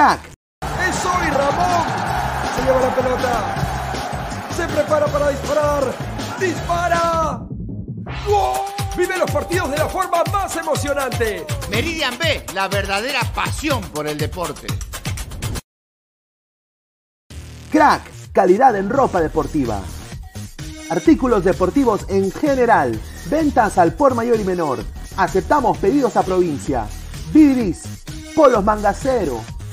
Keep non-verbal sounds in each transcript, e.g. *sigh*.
Crack. ¡Es hoy, Ramón! Se lleva la pelota. Se prepara para disparar. ¡Dispara! Vive los partidos de la forma más emocionante. Meridian B, la verdadera pasión por el deporte. Crack, calidad en ropa deportiva. Artículos deportivos en general. Ventas al por mayor y menor. Aceptamos pedidos a provincia. Bidris, polos mangacero,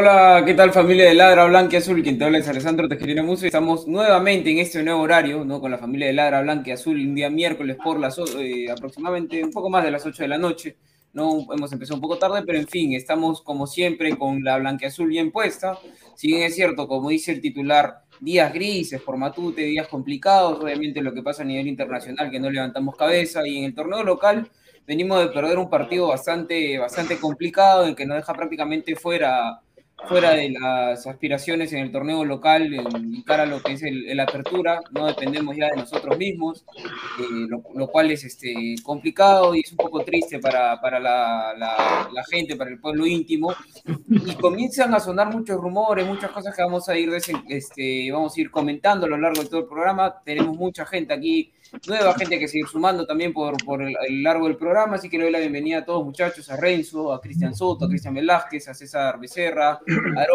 Hola, ¿qué tal familia de Ladra Blanca y Azul? Quien te habla es Alessandro Tejerina Muso y estamos nuevamente en este nuevo horario, ¿no? Con la familia de Ladra Blanca y Azul, un día miércoles por las eh, aproximadamente un poco más de las 8 de la noche. No hemos empezado un poco tarde, pero en fin, estamos como siempre con la Blanca Azul bien puesta. Si bien es cierto, como dice el titular, días grises por Matute, días complicados, obviamente lo que pasa a nivel internacional que no levantamos cabeza y en el torneo local venimos de perder un partido bastante, bastante complicado en que nos deja prácticamente fuera fuera de las aspiraciones en el torneo local, en cara a lo que es el, apertura, no dependemos ya de nosotros mismos, eh, lo, cual es este, complicado y es un poco triste para, para la, la, gente, para el pueblo íntimo, y comienzan a sonar muchos rumores, muchas cosas que vamos a ir, este, vamos a ir comentando a lo largo de todo el programa, tenemos mucha gente aquí nueva gente que seguir sumando también por, por el, largo del programa, así que le doy la bienvenida a todos muchachos, a Renzo, a Cristian Soto, a Cristian Velázquez, a César Becerra, a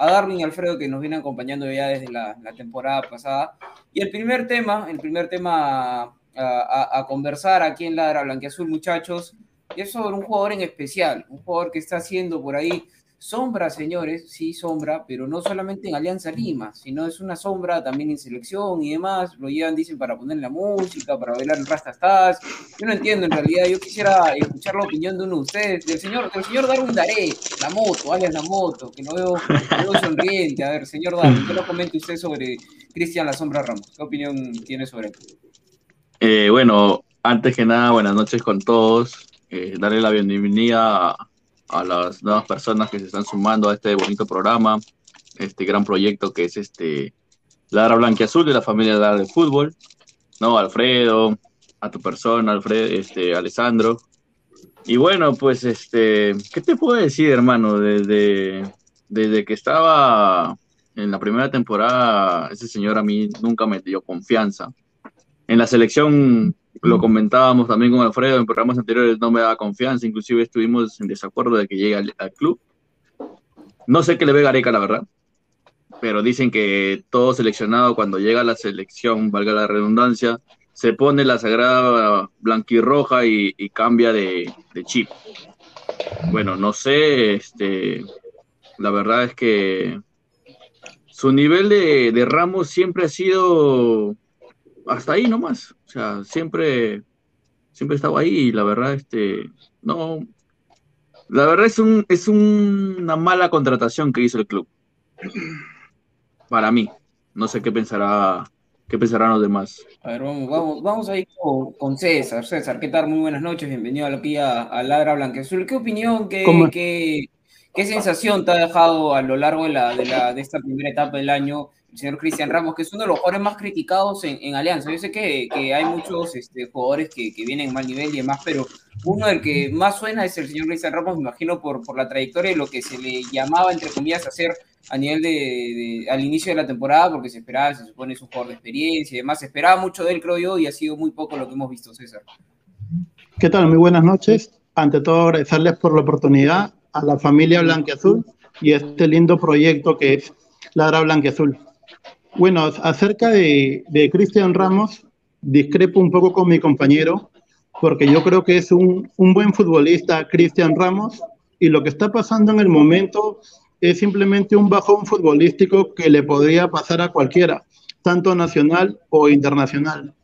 a Darwin y Alfredo que nos vienen acompañando ya desde la, temporada pasada. Y el primer tema, el primer tema a, a conversar aquí en Ladra Blanquiazul, muchachos, es sobre un jugador en especial, un jugador que está haciendo por ahí Sombra, señores, sí, sombra, pero no solamente en Alianza Lima, sino es una sombra también en selección y demás. Lo llevan, dicen, para poner la música, para bailar el Rastastas. Yo no entiendo, en realidad, yo quisiera escuchar la opinión de uno de ustedes, del señor, del señor Darwin Daré, la moto, alias la moto, que no veo, sonriente. A ver, señor Darwin, ¿qué lo comente usted sobre Cristian La Sombra Ramos? ¿Qué opinión tiene sobre él? Eh, bueno, antes que nada, buenas noches con todos. Eh, darle la bienvenida a a las nuevas personas que se están sumando a este bonito programa, este gran proyecto que es este Ladra Azul de la familia Ladra de Fútbol, ¿no? Alfredo, a tu persona, Alfredo, este, Alessandro. Y bueno, pues, este, ¿qué te puedo decir, hermano? Desde, desde que estaba en la primera temporada, ese señor a mí nunca me dio confianza. En la selección lo comentábamos también con Alfredo en programas anteriores, no me daba confianza, inclusive estuvimos en desacuerdo de que llegue al, club. No sé qué le ve Gareca, la verdad, pero dicen que todo seleccionado cuando llega a la selección, valga la redundancia, se pone la sagrada blanquirroja y, y cambia de, de, chip. Bueno, no sé, este, la verdad es que su nivel de, de Ramos siempre ha sido hasta ahí nomás. O sea, siempre, siempre estaba ahí y la verdad, este, no, la verdad es, un, es una mala contratación que hizo el club. Para mí. No sé qué pensará, qué pensarán los demás. A ver, vamos, vamos, vamos a ir con, César. César, ¿qué tal? Muy buenas noches, bienvenido aquí a, a Ladra Blanquezul. ¿Qué opinión, qué, qué, qué, sensación te ha dejado a lo largo de, la, de, la, de esta primera etapa del año el señor Cristian Ramos, que es uno de los jugadores más criticados en, Alianza. Yo sé que, hay muchos este, jugadores que, vienen en mal nivel y demás, pero uno del que más suena es el señor Cristian Ramos, me imagino por, la trayectoria y lo que se le llamaba, entre comillas, hacer a nivel de, al inicio de la temporada, porque se esperaba, se supone, es un jugador de experiencia y demás. Se esperaba mucho de él, creo yo, y ha sido muy poco lo que hemos visto, César. ¿Qué tal? Muy buenas noches. Ante todo, agradecerles por la oportunidad a la familia Blanquiazul y este lindo proyecto que es Ladra Blanquiazul. Bueno, acerca de, Cristian Ramos, discrepo un poco con mi compañero, porque yo creo que es un, buen futbolista Cristian Ramos, y lo que está pasando en el momento es simplemente un bajón futbolístico que le podría pasar a cualquiera, tanto nacional o internacional.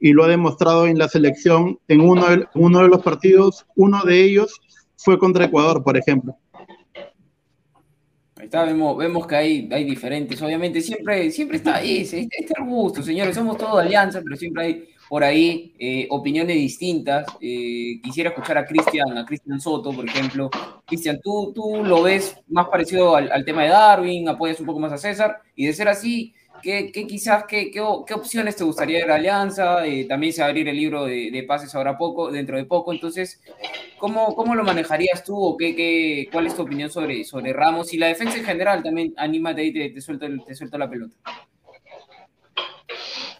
Y lo ha demostrado en la selección en uno uno de los partidos, uno de ellos fue contra Ecuador, por ejemplo vemos, vemos que hay, hay diferentes, obviamente, siempre, siempre está ahí, este, este gusto, señores, somos todos alianza, pero siempre hay por ahí eh, opiniones distintas. Eh, quisiera escuchar a Cristian, a Cristian Soto, por ejemplo. Cristian, ¿tú, tú lo ves más parecido al, al, tema de Darwin, apoyas un poco más a César, y de ser así, ¿Qué, quizás, qué, qué, opciones te gustaría de la alianza? Eh, también se va a abrir el libro de, pases ahora poco, dentro de poco. Entonces, ¿cómo, cómo lo manejarías tú o qué, qué, cuál es tu opinión sobre, sobre Ramos? Y la defensa en general también, anímate ahí, te, te, suelto, te suelto la pelota.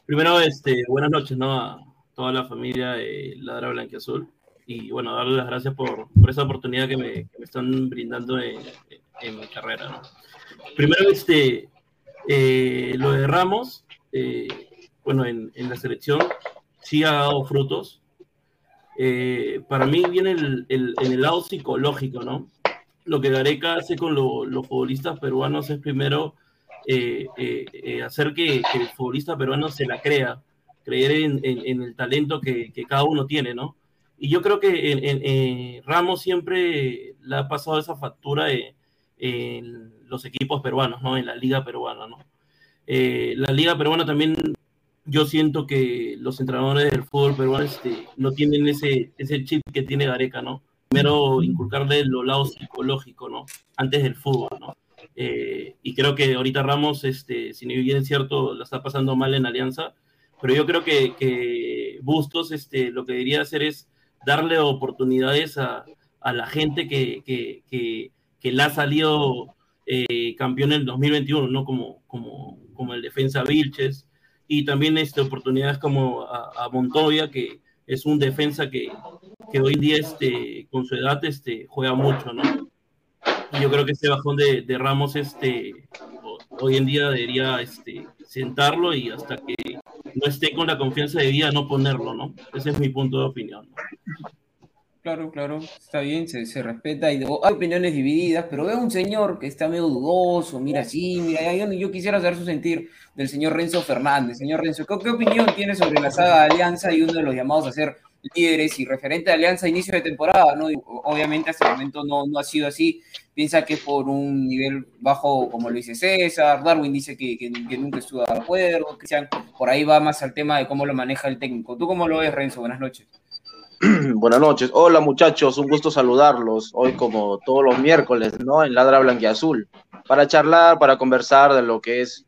Primero, este, buenas noches ¿no? a toda la familia de Ladra Blanquiazul. Y bueno, darle las gracias por, por esa oportunidad que me, que me están brindando en, en mi carrera. ¿no? Primero, este, eh, lo de Ramos, eh, bueno, en, la selección sí ha dado frutos. Eh, para mí viene el, en el lado psicológico, ¿no? lo que Gareca hace con los futbolistas peruanos es primero eh, eh, eh, hacer que, el futbolista peruano se la crea, creer en, el talento que, cada uno tiene, ¿no? Y yo creo que en, Ramos siempre le ha pasado esa factura en los equipos peruanos, ¿no? En la liga peruana, ¿no? la liga peruana también, yo siento que los entrenadores del fútbol peruano este, no tienen ese, ese chip que tiene Gareca, ¿no? Primero inculcarle los lados psicológicos, ¿no? Antes del fútbol, ¿no? Eh, y creo que ahorita Ramos, este, si bien es cierto, la está pasando mal en Alianza, pero yo creo que, que Bustos este, lo que debería hacer es darle oportunidades a, a la gente que, que, que, que le ha salido eh, campeón en el 2021, ¿no? Como, como, como el defensa Vilches, y también este, oportunidades como a, Montoya, que es un defensa que, que hoy en día este, con su edad este, juega mucho, ¿no? yo creo que ese bajón de, de, Ramos este, hoy en día debería este, sentarlo y hasta que no esté con la confianza de día no ponerlo, ¿no? Ese es mi punto de opinión. Claro, claro, está bien, se, respeta. Y hay opiniones divididas, pero veo un señor que está medio dudoso, mira así, mira, yo, yo quisiera saber su sentir del señor Renzo Fernández. Señor Renzo, ¿qué, ¿qué, opinión tiene sobre la saga de Alianza y uno de los llamados a ser líderes y referente de Alianza a inicio de temporada, ¿no? Obviamente hasta el momento no, no ha sido así. Piensa que es por un nivel bajo, como lo dice César, Darwin dice que, que, nunca estuvo de acuerdo, Cristian, por ahí va más al tema de cómo lo maneja el técnico. ¿Tú cómo lo ves, Renzo? Buenas noches. *clears throat* Buenas noches. Hola muchachos, un gusto saludarlos hoy como todos los miércoles, ¿no? En Ladra Blanquiazul, para charlar, para conversar de lo que es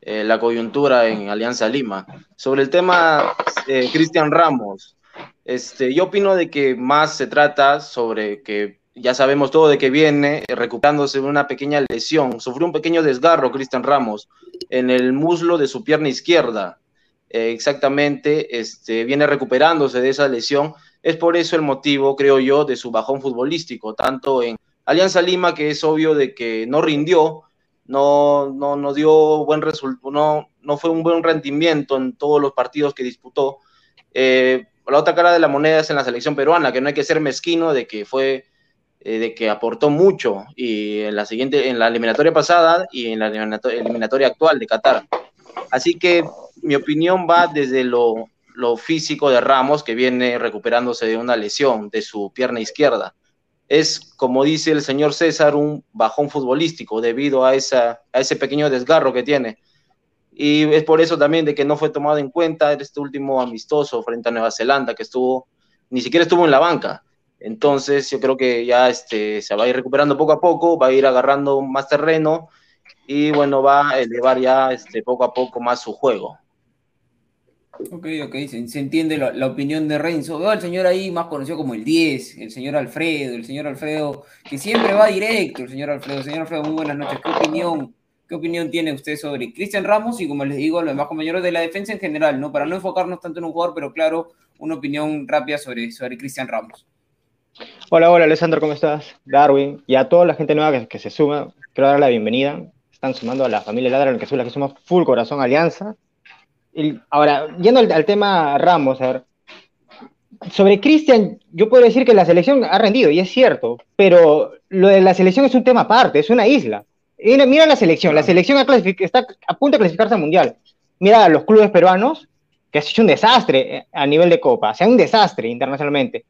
eh, la coyuntura en Alianza Lima. Sobre el tema, eh, Cristian Ramos, este, yo opino de que más se trata sobre que ya sabemos todo de que viene recuperándose de una pequeña lesión. Sufrió un pequeño desgarro Cristian Ramos en el muslo de su pierna izquierda. Eh, exactamente, este, viene recuperándose de esa lesión. Es por eso el motivo, creo yo, de su bajón futbolístico, tanto en Alianza Lima, que es obvio de que no rindió, no, no, no dio buen resultado, no, no fue un buen rendimiento en todos los partidos que disputó. Eh, la otra cara de la moneda es en la selección peruana, que no hay que ser mezquino de que fue, eh, de que aportó mucho y en la siguiente, en la eliminatoria pasada y en la eliminatoria actual de Qatar. Así que mi opinión va desde lo, lo físico de Ramos, que viene recuperándose de una lesión de su pierna izquierda. Es, como dice el señor César, un bajón futbolístico debido a, esa, a ese pequeño desgarro que tiene y es por eso también de que no fue tomado en cuenta este último amistoso frente a Nueva Zelanda, que estuvo, ni siquiera estuvo en la banca. Entonces yo creo que ya este, se va a ir recuperando poco a poco, va a ir agarrando más terreno y bueno, va a elevar ya este, poco a poco más su juego. Ok, ok, se, entiende la, opinión de Renzo. Veo al señor ahí más conocido como el 10, el señor Alfredo, el señor Alfredo, que siempre va directo, el señor Alfredo. Señor Alfredo, muy buenas noches. ¿Qué opinión ¿Qué opinión tiene usted sobre Cristian Ramos y, como les digo, los demás compañeros de la defensa en general, ¿no? Para no enfocarnos tanto en un jugador, pero claro, una opinión rápida sobre, sobre Cristian Ramos. Hola, hola, Alessandro, ¿cómo estás? Darwin, y a toda la gente nueva que, se suma, quiero dar la bienvenida. Están sumando a la familia Ladra, en que que somos full corazón alianza. Ahora, yendo al, tema Ramos, a ver, sobre Cristian, yo puedo decir que la selección ha rendido, y es cierto, pero lo de la selección es un tema aparte, es una isla. Mira, la selección, la selección está a punto de clasificarse al Mundial. Mira a los clubes peruanos, que ha hecho un desastre eh, a nivel de Copa, o sea, un desastre internacionalmente.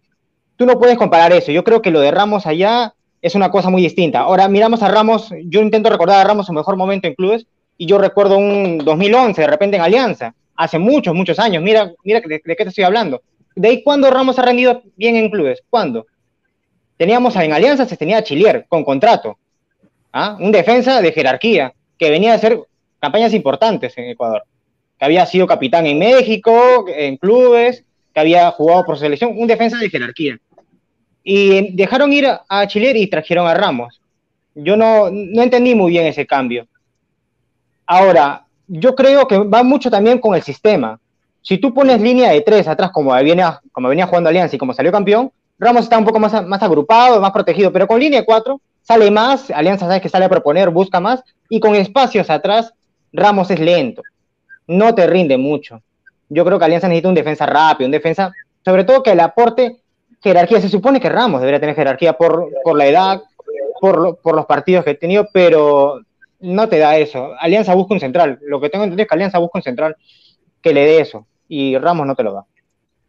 Tú no puedes comparar eso. Yo creo que lo de Ramos allá es una cosa muy distinta. Ahora, miramos a Ramos, yo intento recordar a Ramos su mejor momento en clubes, y yo recuerdo un 2011, de repente en Alianza, hace muchos, muchos años. Mira, mira de, qué te estoy hablando. ¿De ahí cuándo Ramos ha rendido bien en clubes? ¿Cuándo? Teníamos en Alianza, se tenía a Chilier con contrato. ¿ah? un defensa de jerarquía, que venía a hacer campañas importantes en Ecuador, que había sido capitán en México, en clubes, que había jugado por selección, un defensa de jerarquía. Y dejaron ir a Chile y trajeron a Ramos. Yo no, no entendí muy bien ese cambio. Ahora, yo creo que va mucho también con el sistema. Si tú pones línea de tres atrás, como venía, como venía jugando Alianza y como salió campeón, Ramos está un poco más, agrupado, más protegido, pero con línea de cuatro sale más, Alianza sabe que sale a proponer, busca más, y con espacios atrás, Ramos es lento, no te rinde mucho. Yo creo que Alianza necesita un defensa rápido, un defensa, sobre todo que el aporte jerarquía, se supone que Ramos debería tener jerarquía por, la edad, por, por los partidos que he tenido, pero no te da eso. Alianza busca un central. Lo que tengo entendido es que Alianza busca un central que le dé eso. Y Ramos no te lo da.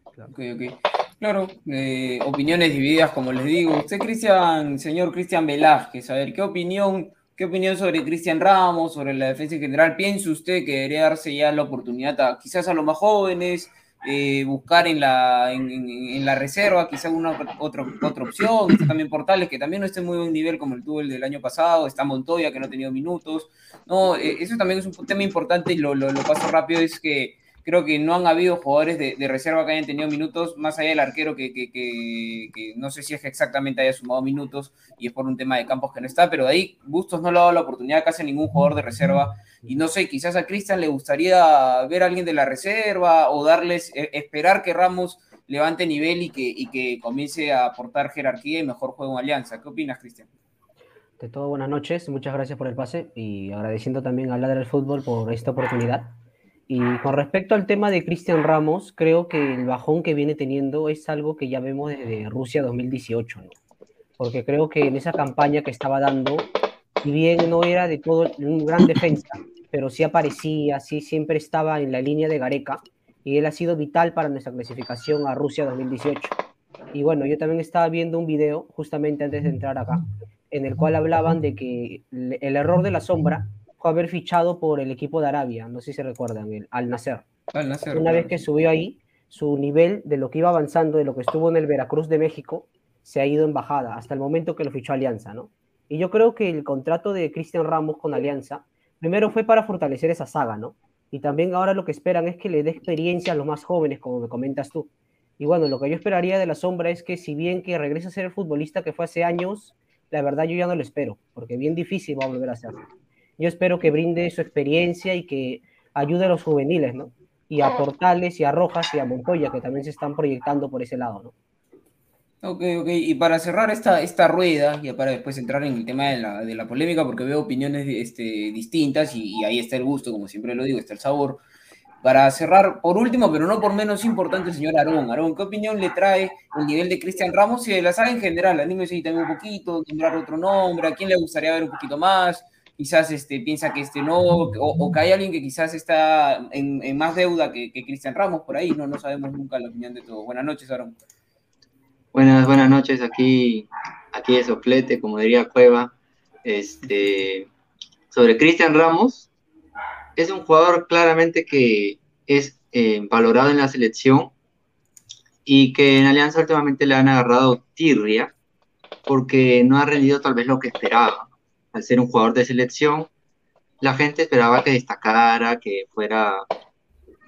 Ok, ok. Claro, eh, opiniones divididas, como les digo. Usted, Cristian, señor Cristian Velázquez, a ver, ¿qué opinión, qué opinión sobre Cristian Ramos, sobre la defensa en general? ¿Piensa usted que debería darse ya la oportunidad a, quizás a los más jóvenes, eh, buscar en la, en, la reserva quizás una otra, otra opción? También Portales, que también no está en muy buen nivel como el tuvo el del año pasado. Está Montoya, que no ha tenido minutos. No, eh, eso también es un tema importante y lo, lo, lo paso rápido, es que creo que no han habido jugadores de, reserva que hayan tenido minutos, más allá del arquero que, no sé si es que exactamente haya sumado minutos y es por un tema de campos que no está, pero de ahí Bustos no le ha dado la oportunidad casi ningún jugador de reserva y no sé, quizás a Cristian le gustaría ver a alguien de la reserva o darles, eh, esperar que Ramos levante nivel y que, y que comience a aportar jerarquía y mejor juego en alianza. ¿Qué opinas, Cristian? De todo, buenas noches, muchas gracias por el pase y agradeciendo también a Ladra del Fútbol por esta oportunidad. Y con respecto al tema de Cristian Ramos, creo que el bajón que viene teniendo es algo que ya vemos desde Rusia 2018, ¿no? Porque creo que en esa campaña que estaba dando, si bien no era de todo un gran defensa, pero sí aparecía, sí siempre estaba en la línea de Gareca y él ha sido vital para nuestra clasificación a Rusia 2018. Y bueno, yo también estaba viendo un video justamente antes de entrar acá, en el cual hablaban de que el error de la sombra haber fichado por el equipo de Arabia, no sé si se recuerdan, el Al Nasser. Al Nasser, Una vez claro. que subió ahí, su nivel de lo que iba avanzando, de lo que estuvo en el Veracruz de México, se ha ido en bajada hasta el momento que lo fichó Alianza, ¿no? Y yo creo que el contrato de Cristian Ramos con Alianza, primero fue para fortalecer esa saga, ¿no? Y también ahora lo que esperan es que le dé experiencia a los más jóvenes, como me comentas tú. Y bueno, lo que yo esperaría de la sombra es que si bien que regrese a ser el futbolista que fue hace años, la verdad yo ya no lo espero, porque bien difícil va a volver a ser. Yo espero que brinde su experiencia y que ayude a los juveniles, ¿no? Y a Portales y a Rojas y a Montoya, que también se están proyectando por ese lado, ¿no? Ok, ok. Y para cerrar esta, esta rueda, ya para después entrar en el tema de la, de la polémica, porque veo opiniones este, distintas y, y ahí está el gusto, como siempre lo digo, está el sabor. Para cerrar, por último, pero no por menos importante, señor Aarón. Aarón, ¿qué opinión le trae el nivel de Cristian Ramos y de la saga en general? Anímese también un poquito, nombrar otro nombre, a quién le gustaría ver un poquito más. Quizás este, piensa que este no, o, que hay alguien que quizás está en, más deuda que, que Cristian Ramos por ahí, no, no sabemos nunca la opinión de todos. Buenas noches, Aarón. Buenas, buenas noches, aquí, aquí de soplete, como diría Cueva. Este, sobre Cristian Ramos, es un jugador claramente que es eh, valorado en la selección y que en Alianza últimamente le han agarrado tirria porque no ha rendido tal vez lo que esperaba. Al ser un jugador de selección, la gente esperaba que destacara, que fuera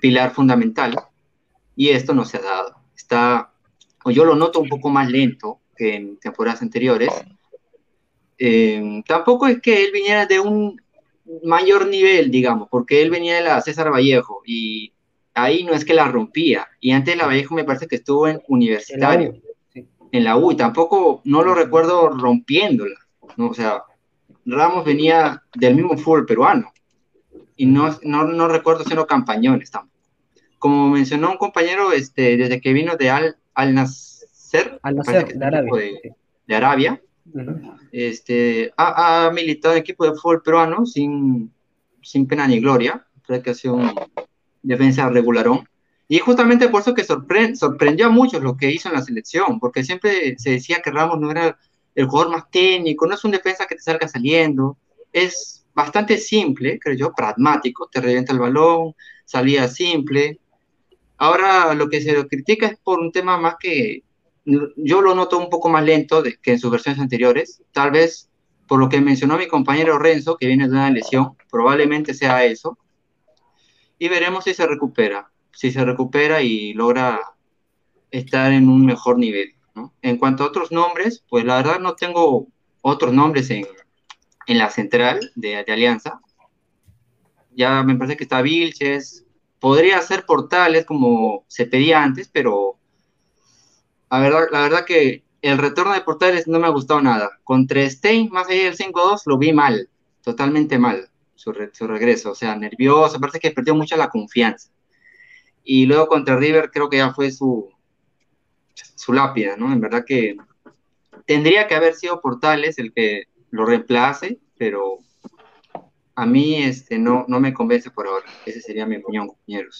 pilar fundamental y esto no se ha dado. Está o yo lo noto un poco más lento que en temporadas anteriores. Eh, tampoco es que él viniera de un mayor nivel, digamos, porque él venía de la César Vallejo y ahí no es que la rompía. Y antes de la Vallejo me parece que estuvo en universitario, en la U, y tampoco no lo recuerdo rompiéndola. ¿no? O sea, Ramos venía del mismo fútbol peruano y no, no, no recuerdo siendo campañones tampoco. Como mencionó un compañero, este, desde que vino de Al, Al Nasser, Al Nasser, de Arabia. de, de Arabia, este, ha, ha militado en equipo de fútbol peruano sin, sin pena ni gloria, creo que ha sido un defensa regularón. Y justamente por eso que sorpre- sorprendió a muchos lo que hizo en la selección, porque siempre se decía que Ramos no era el jugador más técnico, no es un defensa que te salga saliendo, es bastante simple, creo yo, pragmático, te revienta el balón, salía simple. Ahora lo que se lo critica es por un tema más que yo lo noto un poco más lento de- que en sus versiones anteriores, tal vez por lo que mencionó mi compañero Renzo, que viene de una lesión, probablemente sea eso, y veremos si se recupera, si se recupera y logra estar en un mejor nivel. En cuanto a otros nombres, pues la verdad no tengo otros nombres en, en la central de, Alianza. Ya me parece que está Vilches, podría ser Portales como se pedía antes, pero la verdad, la verdad que el retorno de Portales no me ha gustado nada. Contra Stein, más allá del 5-2, lo vi mal, totalmente mal, su, su regreso. O sea, nervioso, parece que perdió mucha la confianza. Y luego contra River creo que ya fue su, su lápida, ¿no? En verdad que tendría que haber sido Portales el que lo reemplace, pero a mí este, no, no me convence por ahora. Esa sería mi opinión, compañeros.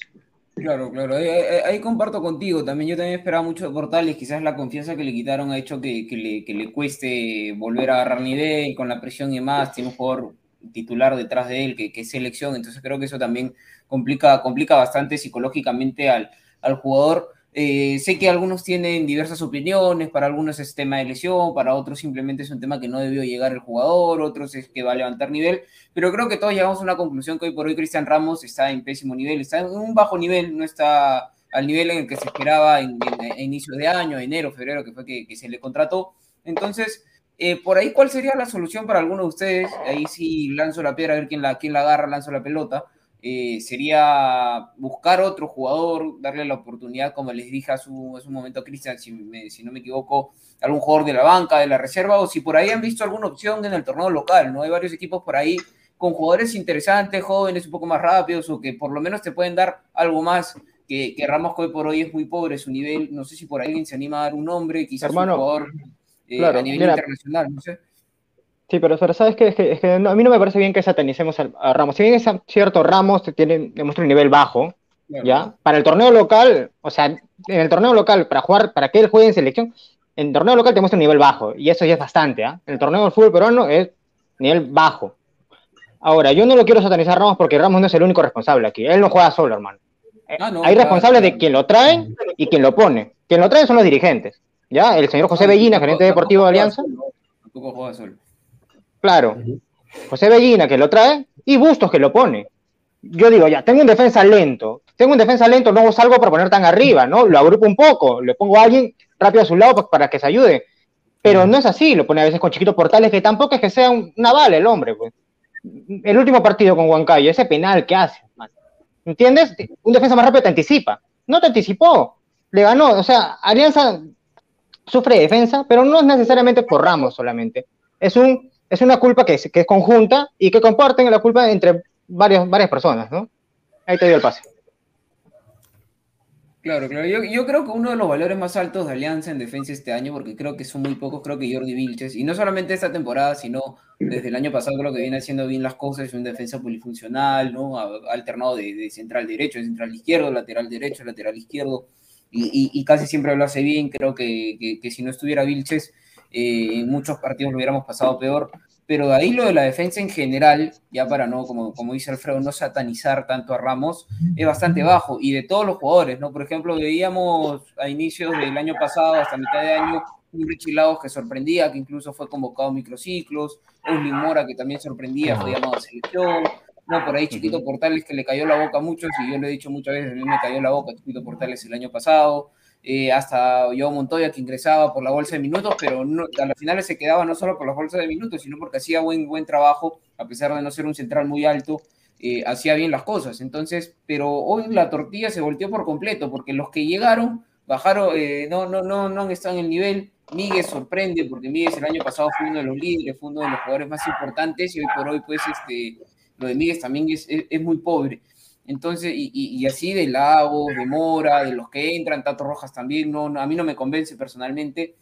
Claro, claro, ahí, ahí- ahí comparto contigo. También yo también esperaba mucho de Portales. Quizás la confianza que le quitaron ha hecho que, que le, que le cueste volver a agarrar nivel con la presión y demás. Tiene un jugador titular detrás de él que, que es selección. Entonces creo que eso también complica, complica bastante psicológicamente al, al jugador. Eh, sé que algunos tienen diversas opiniones, para algunos es tema de lesión, para otros simplemente es un tema que no debió llegar el jugador, otros es que va a levantar nivel, pero creo que todos llegamos a una conclusión que hoy por hoy Cristian Ramos está en pésimo nivel, está en un bajo nivel, no está al nivel en el que se esperaba en, en- a inicios de año, enero, febrero, que fue que, que se le contrató. Entonces, eh, por ahí, ¿cuál sería la solución para alguno de ustedes? Ahí sí lanzo la piedra a ver quién la, quién la agarra, lanzo la pelota. Eh, sería buscar otro jugador, darle la oportunidad, como les dije hace un, hace un momento a Cristian, si, si no me equivoco, algún jugador de la banca, de la reserva, o si por ahí han visto alguna opción en el torneo local, ¿no? Hay varios equipos por ahí con jugadores interesantes, jóvenes, un poco más rápidos, o que por lo menos te pueden dar algo más que, que Ramos que hoy por hoy es muy pobre su nivel. No sé si por ahí alguien se anima a dar un nombre, quizás Hermano, un jugador eh, claro, a nivel mira. internacional, no sé. Sí, pero, pero ¿sabes qué? Es que, es que no- a mí no me parece bien que satanicemos al- a, Ramos. Si bien es cierto, Ramos tiene, demuestra un nivel bajo, Claro. ¿ya? Para el torneo local, o sea, en el torneo local, para jugar, para que él juegue en selección, en el torneo local te muestra un nivel bajo, y eso ya es bastante, ¿ah? En el torneo del fútbol peruano es nivel bajo. Ahora, yo no lo quiero satanizar a Ramos porque Ramos no es el único responsable aquí. Él no juega solo, hermano. Eh, Ah, no, Hay claro, responsables claro. de quien lo trae y quien lo pone. Quien lo trae son los dirigentes, ¿ya? El señor José Bellina, gerente deportivo de Alianza, Tampoco juega solo. Claro. José Bellina que lo trae y Bustos que lo pone. Yo digo, ya, tengo un defensa lento. Tengo un defensa lento, no salgo para poner tan arriba, ¿no? Lo agrupo un poco, le pongo a alguien rápido a su lado pa- para que se ayude. Pero no es así, lo pone a veces con chiquitos portales, que tampoco es que sea un- una bala el hombre, pues. El último partido con Huancayo, ese penal que hace, man. ¿entiendes? Un defensa más rápido te anticipa. No te anticipó, le ganó. O sea, Alianza sufre de defensa, pero no es necesariamente por Ramos solamente. Es, un, es una culpa que es, que es conjunta y que comparten la culpa entre varias, varias personas, ¿no? Ahí te dio el pase. Claro, claro. Yo, yo creo que uno de los valores más altos de Alianza en defensa este año, porque creo que son muy pocos, creo que Jordi Vilches, y no solamente esta temporada, sino desde el año pasado creo que viene haciendo bien las cosas, es un defensa polifuncional, ¿no? Ha alternado de, de central derecho, de central izquierdo, lateral derecho, lateral izquierdo, y, y- y casi siempre lo hace bien. Creo que, que- que si no estuviera Vilches, eh, en muchos partidos lo hubiéramos pasado peor. Pero de ahí lo de la defensa en general, ya para no, como, como dice Alfredo, no satanizar tanto a Ramos, es bastante bajo. Y de todos los jugadores, ¿no? Por ejemplo, veíamos a inicios del año pasado, hasta mitad de año, un Richie Lagos que sorprendía, que incluso fue convocado a microciclos, un Mora que también sorprendía, fue llamado a selección, no, por ahí Chiquito Portales que le cayó la boca a muchos, y yo lo he dicho muchas veces, a mí me cayó la boca Chiquito Portales el año pasado, eh, hasta Joao Montoya que ingresaba por la bolsa de minutos, pero no, a las finales se quedaba no solo por las bolsas de minutos, sino porque hacía buen, buen trabajo, a pesar de no ser un central muy alto, eh, hacía bien las cosas. Entonces, pero hoy la tortilla se volteó por completo, porque los que llegaron, bajaron, eh, no, no, no, no están en el nivel. Miguel sorprende, porque Miguel el año pasado fue uno de los líderes, fue uno de los jugadores más importantes, y hoy por hoy, pues, este, lo de Miguel también es, es, es muy pobre. Entonces, y, así de Lagos, de Mora, de los que entran, Tato Rojas también, no, a mí no me convence personalmente,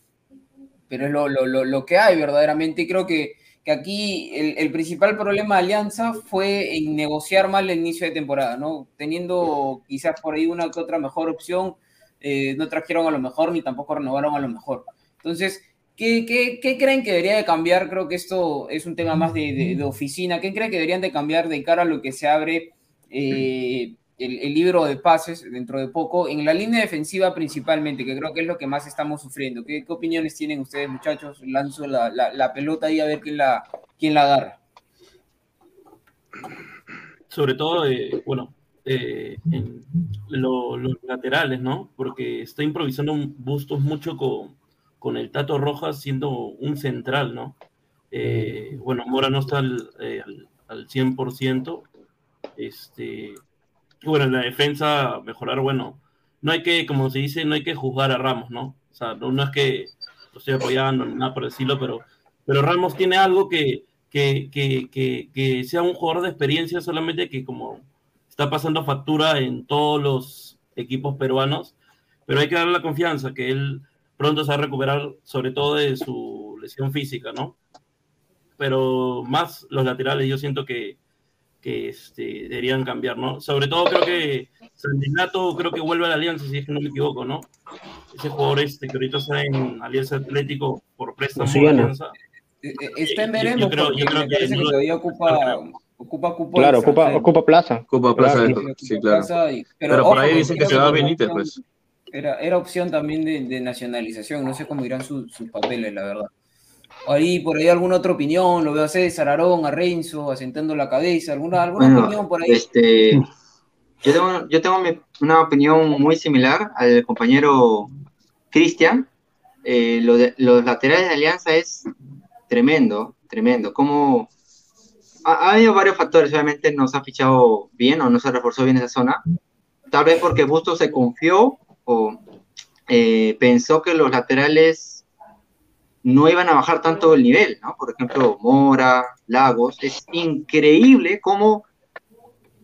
pero es lo, lo, lo, lo que hay verdaderamente. Y creo que, que aquí el, el, principal problema de Alianza fue en negociar mal el inicio de temporada, ¿no? Teniendo quizás por ahí una que otra mejor opción, eh, no trajeron a lo mejor ni tampoco renovaron a lo mejor. Entonces, ¿qué, qué, qué creen que debería de cambiar? Creo que esto es un tema más de, de, de oficina. ¿Qué creen que deberían de cambiar de cara a lo que se abre? Eh, el, el, libro de pases dentro de poco, en la línea defensiva principalmente, que creo que es lo que más estamos sufriendo. ¿Qué, qué opiniones tienen ustedes, muchachos? Lanzo la, la, la, pelota ahí a ver quién la, quién la agarra. Sobre todo, eh, bueno, eh, en lo, los laterales, ¿no? Porque está improvisando Bustos mucho con, con el Tato Rojas siendo un central, ¿no? Eh, bueno, Mora no está al, al, al 100%. Este, bueno, en la defensa mejorar, bueno, no hay que, como se dice, no hay que juzgar a Ramos, ¿no? O sea, no, no es que lo estoy apoyando, nada por decirlo, pero, pero Ramos tiene algo que, que, que, que, que sea un jugador de experiencia solamente que como está pasando factura en todos los equipos peruanos, pero hay que darle la confianza que él pronto se va a recuperar, sobre todo de su lesión física, ¿no? pero más los laterales yo siento que, que este, deberían cambiar, ¿no? Sobre todo creo que Sandinato creo que vuelve a la Alianza, si es que no me equivoco, ¿no? Ese jugador este que ahorita está en Alianza Atlético por préstamo. Alianza. Eh, eh, Está en veremos. Yo creo, yo creo que, parece que todavía ocupa, ocupa cupo. Claro, ocupa, ocupa plaza. Ocupa plaza, Claro. sí, claro. Plaza y- Pero, por ahí dicen que se va Benítez, pues. Era, era opción también de, de nacionalización, no sé cómo irán su- sus papeles, la verdad. Ahí, por ahí, alguna otra opinión, lo veo a César, Aarón, a Renzo, asentando la cabeza, alguna, alguna Bueno, opinión por ahí. este, yo tengo, yo tengo mi- una opinión muy similar al compañero Cristian. Eh, lo de- los laterales de Alianza es tremendo, tremendo. Como ha, ha habido varios factores, obviamente no se ha fichado bien o no se reforzó bien esa zona. Tal vez porque Bustos se confió o eh, pensó que los laterales no iban a bajar tanto el nivel, ¿no? Por ejemplo, Mora, Lagos. Es increíble cómo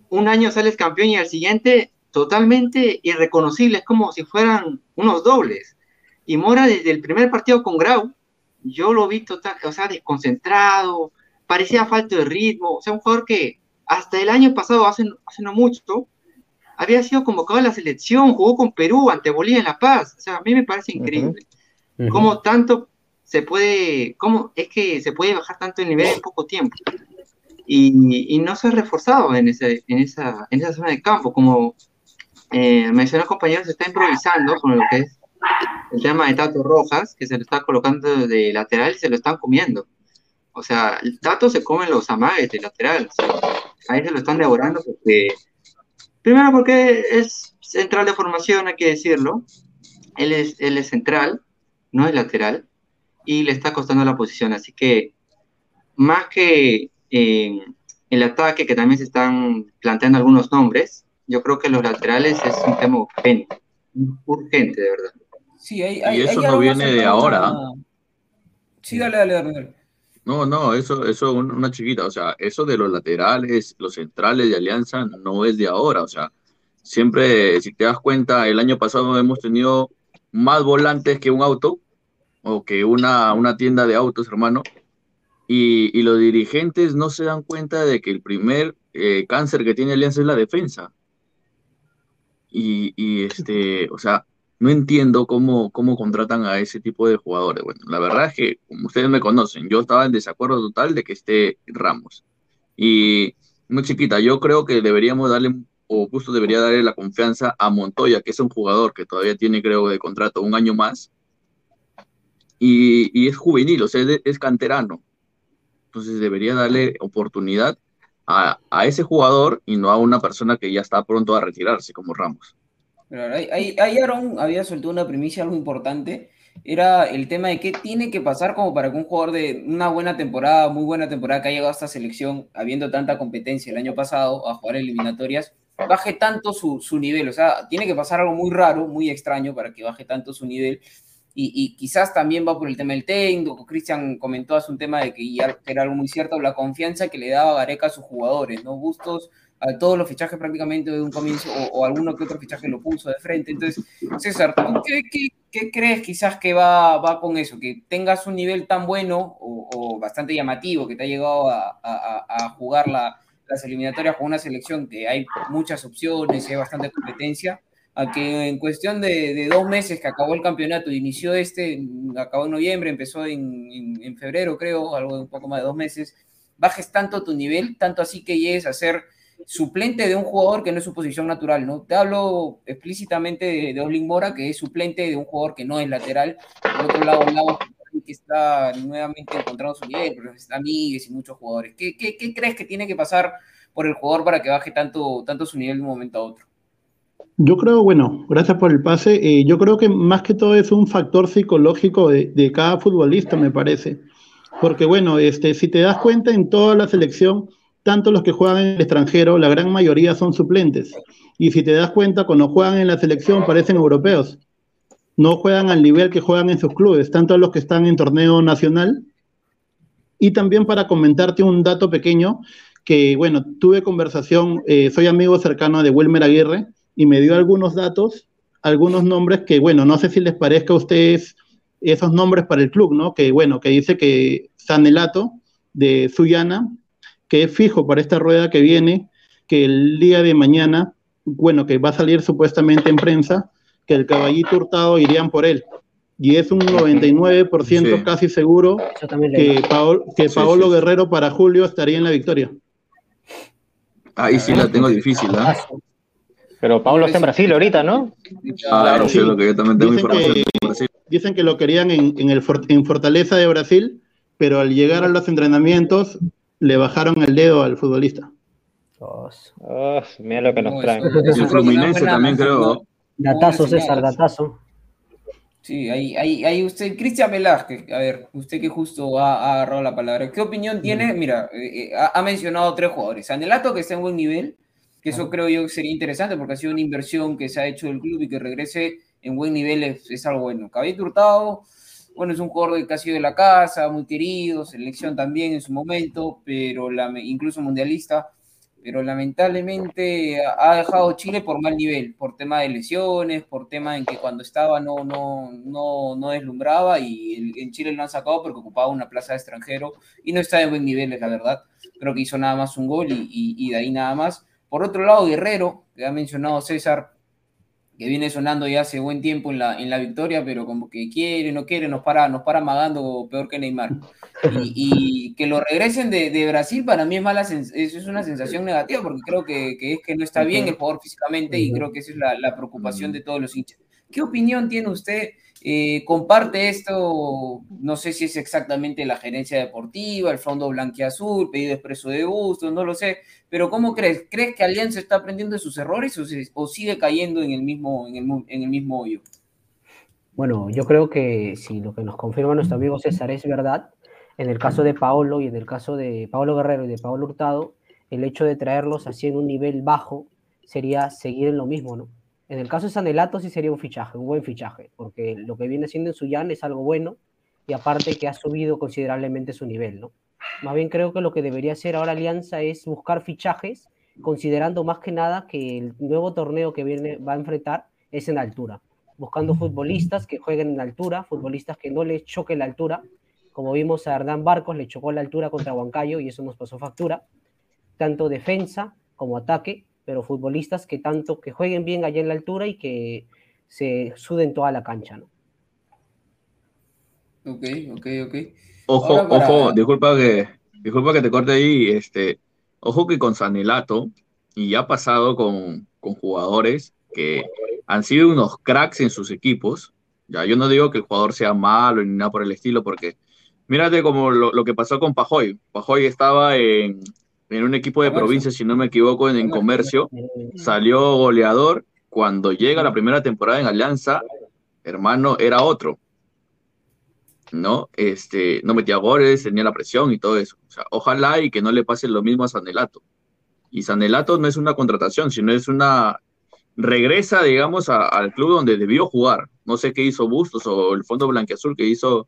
un año sales campeón y al siguiente totalmente irreconocible, es como si fueran unos dobles. Y Mora desde el primer partido con Grau, yo lo vi total, o sea, desconcentrado, parecía falta de ritmo, o sea, un jugador que hasta el año pasado, hace, hace no mucho, había sido convocado a la selección, jugó con Perú ante Bolivia en La Paz, o sea, a mí me parece increíble. Cómo tanto se puede, cómo es que se puede bajar tanto el nivel en poco tiempo. Y, y no se ha reforzado en, ese, en, esa, en esa zona de campo, como eh, mencionó el compañero, se está improvisando con lo que es el tema de Tato Rojas, que se lo está colocando de lateral y se lo están comiendo. O sea, el Tato se come los amagues de lateral. o sea, ahí se lo están devorando porque, primero porque es central de formación, hay que decirlo. Él es, él es central, no es lateral, y le está costando la posición. Así que, más que eh, el ataque, que también se están planteando algunos nombres, yo creo que los laterales es un tema urgente, urgente, de verdad. Sí, hay, Y hay- eso hay no viene de ahora. una- Sí, dale, dale, dale. dale. No, no, eso, eso un- una chiquita, o sea, eso de los laterales, los centrales de Alianza no es de ahora, o sea, siempre, si te das cuenta, el año pasado hemos tenido más volantes que un auto o que una, una tienda de autos, hermano, y, y los dirigentes no se dan cuenta de que el primer eh, cáncer que tiene Alianza es la defensa. Y, y este, o sea, no entiendo cómo, cómo contratan a ese tipo de jugadores. Bueno, la verdad es que, como ustedes me conocen, yo estaba en desacuerdo total de que esté Ramos. Y muy chiquita, yo creo que deberíamos darle, o justo debería darle la confianza a Montoya, que es un jugador que todavía tiene, creo, de contrato un año más. Y, es juvenil, o sea, es, es canterano. Entonces debería darle oportunidad a, a ese jugador y no a una persona que ya está pronto a retirarse, como Ramos. Ahí, ahí- ahí Aaron había soltado una primicia algo importante. Era el tema de qué tiene que pasar como para que un jugador de una buena temporada, muy buena temporada que ha llegado a esta selección, habiendo tanta competencia el año pasado a jugar eliminatorias, baje tanto su, su nivel. O sea, tiene que pasar algo muy raro, muy extraño para que baje tanto su nivel. Y, y quizás también va por el tema del técnico. Cristian comentó hace un tema de que, ya, que era algo muy cierto, la confianza que le daba Gareca a sus jugadores, ¿no? Bustos a todos los fichajes prácticamente de un comienzo, o, o alguno que otro fichaje lo puso de frente. Entonces, César, ¿tú qué, qué- qué crees quizás que va, va con eso? Que tengas un nivel tan bueno o, o bastante llamativo, que te ha llegado a, a- a- jugar la- las eliminatorias con una selección que hay muchas opciones, hay bastante competencia, a que en cuestión de, dos meses que acabó el campeonato, inició este, acabó en noviembre, empezó en, en- febrero, creo, algo de un poco más de dos meses, bajes tanto tu nivel, tanto así que llegues a ser suplente de un jugador que no es su posición natural, ¿no? Te hablo explícitamente de, de Mora, que es suplente de un jugador que no es lateral. Por otro lado, Lagos, que está nuevamente encontrando su nivel, pero está Míguez y muchos jugadores. ¿Qué, qué, qué crees que tiene que pasar por el jugador para que baje tanto, tanto su nivel de un momento a otro? Yo creo, bueno, gracias por el pase. eh, yo creo que más que todo es un factor psicológico de, de cada futbolista, me parece. Porque, bueno, este, si te das cuenta, en toda la selección, tanto los que juegan en el extranjero, la gran mayoría son suplentes. Y si te das cuenta, cuando juegan en la selección parecen europeos. No juegan al nivel que juegan en sus clubes, tanto los que están en torneo nacional. Y también para comentarte un dato pequeño, que bueno, tuve conversación, eh, soy amigo cercano de Wilmer Aguirre y me dio algunos datos, algunos nombres que bueno, no sé si les parezca a ustedes esos nombres para el club, ¿no? Que bueno, que dice que Sanelato de Suyana, que es fijo para esta rueda que viene, que el día de mañana, bueno, que va a salir supuestamente en prensa, que el caballito hurtado irían por él. Y es un 99% Sí. casi seguro que. Paol- que Sí, Paolo sí, sí. Guerrero para Julio estaría en la victoria. Ahí sí la tengo difícil, ¿ah? Pero Pablo está en Brasil ahorita, ¿no? Claro, sí, lo que yo también tengo Dicen información que- Brasil. Dicen que lo querían en, en el For- en Fortaleza de Brasil, pero al llegar a los entrenamientos le bajaron el dedo al futbolista. Ah, mira lo que nos No, traen. eso- eso Y el Fluminense también creo. Datazo, César, datazo. Sí, ahí, ahí, ahí usted, Cristian Velázquez, a ver, usted que justo ha, ha agarrado la palabra, ¿qué opinión tiene? Mira, eh, eh, ha, ha mencionado tres jugadores. Anelato, que está en buen nivel, que eso creo yo sería interesante porque ha sido una inversión que se ha hecho del club y que regrese en buen nivel es, es algo bueno. Caballito Hurtado, bueno, es un jugador que ha sido de la casa, muy querido, selección también en su momento, pero la, incluso mundialista, pero lamentablemente ha dejado Chile por mal nivel, por tema de lesiones, por tema en que cuando estaba no, no, no, no deslumbraba y en Chile lo han sacado porque ocupaba una plaza de extranjero y no está en buen nivel, es la verdad. Creo que hizo nada más un gol y, y- y de ahí nada más. Por otro lado, Guerrero, que ha mencionado César, que viene sonando ya hace buen tiempo en la, en la victoria, pero como que quiere, no quiere, nos para, nos para amagando peor que Neymar. Y, y que lo regresen de, de Brasil para mí es, mala, es una sensación negativa, porque creo que, que es que no está bien el jugador físicamente y creo que esa es la, la preocupación de todos los hinchas. ¿Qué opinión tiene usted? Eh, ¿Comparte esto? No sé si es exactamente la gerencia deportiva, el fondo blanquiazul, pedido expreso de gusto, no lo sé, pero ¿cómo crees? ¿Crees que Alianza está aprendiendo de sus errores o, sigue cayendo en el mismo, en el mismo hoyo? Bueno, yo creo que si lo que nos confirma nuestro amigo César es verdad, en el caso de Paolo y en el caso de Paolo Guerrero y de Paolo Hurtado, el hecho de traerlos así en un nivel bajo sería seguir en lo mismo, ¿no? En el caso de Sanelato sí sería un fichaje, un buen fichaje, porque lo que viene siendo en Suyán es algo bueno y aparte que ha subido considerablemente su nivel, ¿no? Más bien creo que lo que debería hacer ahora Alianza es buscar fichajes, considerando más que nada que el nuevo torneo que viene va a enfrentar es en altura, buscando futbolistas que jueguen en altura, futbolistas que no les choque la altura, como vimos a Hernán Barcos, le chocó la altura contra Huancayo y eso nos pasó factura, tanto defensa como ataque, pero futbolistas que tanto que jueguen bien allá en la altura y que se suden toda la cancha, ¿no? Ok, ok, ok. Ojo, para- ojo, disculpa que, disculpa que te corte ahí, este, ojo que con Sanelato, y ya ha pasado con, con jugadores que han sido unos cracks en sus equipos, ya yo no digo que el jugador sea malo ni nada por el estilo, porque mírate como lo, lo que pasó con Pajoy, Pajoy estaba en, en un equipo de Comercio. provincia, si no me equivoco, en, en comercio, salió goleador, cuando llega la primera temporada en Alianza, hermano, era otro. ¿no? Este, no metía goles, tenía la presión y todo eso. O sea, ojalá y que no le pase lo mismo a Sanelato. Y Sanelato no es una contratación, sino es una regresa, digamos, a- al club donde debió jugar. No sé qué hizo Bustos o el Fondo Blanquiazul que hizo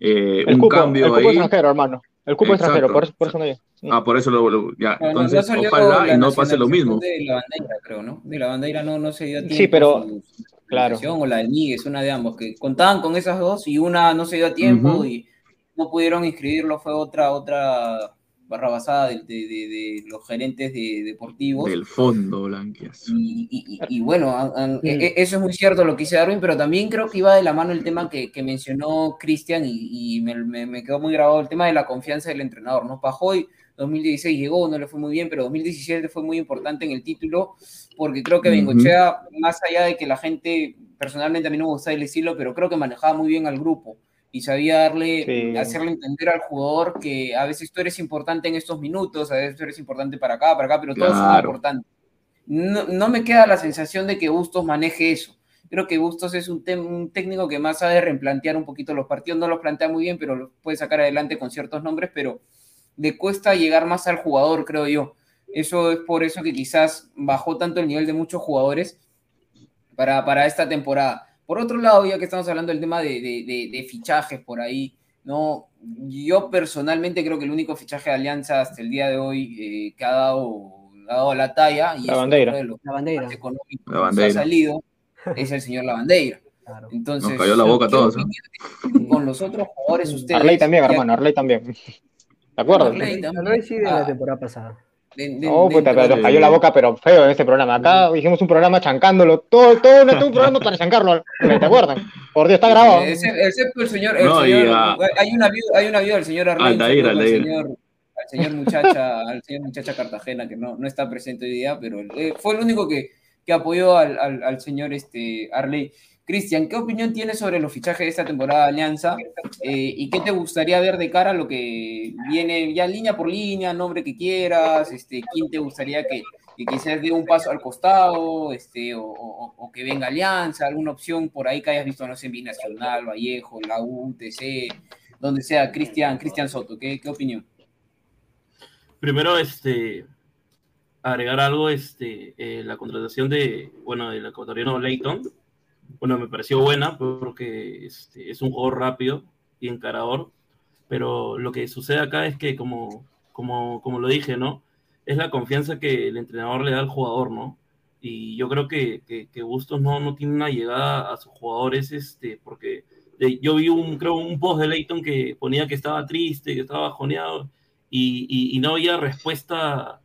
eh, El un cupo, el cambio cupo ahí. extranjero, hermano. El cupo Exacto. extranjero, por eso, por eso no digo. Ah, por eso lo, lo- ya. No, no- no Entonces, salió ojalá y no pase lo mismo. De la bandera, creo, ¿no? De la bandera no, no se dio tiempo. Sí, pero- su- su claro. O la de Níguez, una de ambos, que contaban con esas dos y una no se dio a tiempo y no pudieron inscribirlo, fue otra, otra barrabasada de, de- de- de los gerentes de, deportivos. Del Fondo Blanquiazul. Y, y- y- y bueno, an- an- e- e- eso es muy cierto lo que dice Darwin, pero también creo que iba de la mano el tema que, que mencionó Cristian y, y me, me- me quedó muy grabado el tema de la confianza del entrenador, ¿no? Pajoy 2016 llegó, no le fue muy bien, pero 2017 fue muy importante en el título porque creo que. Bengochea, más allá de que la gente, personalmente a mí no me gusta el estilo, pero creo que manejaba muy bien al grupo y sabía darle, Sí. hacerle entender al jugador que a veces tú eres importante en estos minutos, a veces tú eres importante para acá, para acá, pero todos son Claro. importantes no, no me queda la sensación de que Bustos maneje eso. Creo que Bustos es un, un técnico que más sabe replantear un poquito los partidos. No los plantea muy bien, pero los puede sacar adelante con ciertos nombres, pero le cuesta llegar más al jugador, creo yo. Eso es por eso que quizás bajó tanto el nivel de muchos jugadores para, para esta temporada. Por otro lado, ya que estamos hablando del tema de, de- de- de fichajes por ahí, ¿no? Yo personalmente creo que el único fichaje de Alianza hasta el día de hoy eh, que ha dado, ha dado la talla y La es bandera. uno de los La bandera. económicos La que ha salido *laughs* es el señor Lavandeira. Claro. Entonces, Nos cayó la boca a ¿qué todos, ¿eh? con los otros jugadores ustedes? Arley también, Ya- hermano, Arley también. *laughs* ¿De acuerdo? Ley sí de la temporada pasada. No, puta, pero nos cayó la boca, pero feo en este programa. Acá hicimos un programa chancándolo. Todo, todo no un programa para chancarlo. ¿Te acuerdan? Por Dios, está grabado. Excepto el señor. El señor hay, una vida, hay una vida del señor Arley. Al señor, al señor muchacha, *laughs* al señor muchacha Cartagena, que no, no está presente hoy día, pero eh, fue el único que, que apoyó al, al, al, señor este, Arley. Cristian, ¿qué opinión tienes sobre los fichajes de esta temporada de Alianza? Eh, ¿Y qué te gustaría ver de cara a lo que viene ya línea por línea, nombre que quieras? Este, ¿Quién te gustaría que, que quizás dé un paso al costado? Este, o, que venga Alianza, alguna opción por ahí que hayas visto, no sé, Binacional, Vallejo, la UTC, donde sea. Cristian, Cristian Soto, ¿qué, ¿qué opinión? Primero, este, agregar algo, este, eh, la contratación de, bueno, del ecuatoriano Leighton bueno, me pareció buena porque este, es un juego rápido y encarador, pero lo que sucede acá es que, como, como, como lo dije, ¿no? Es la confianza que el entrenador le da al jugador, ¿no? Y yo creo que, que, Bustos no, no tiene una llegada a sus jugadores, este, porque yo vi un, creo, un post de Leighton que ponía que estaba triste, que estaba bajoneado, y, y, y no había respuesta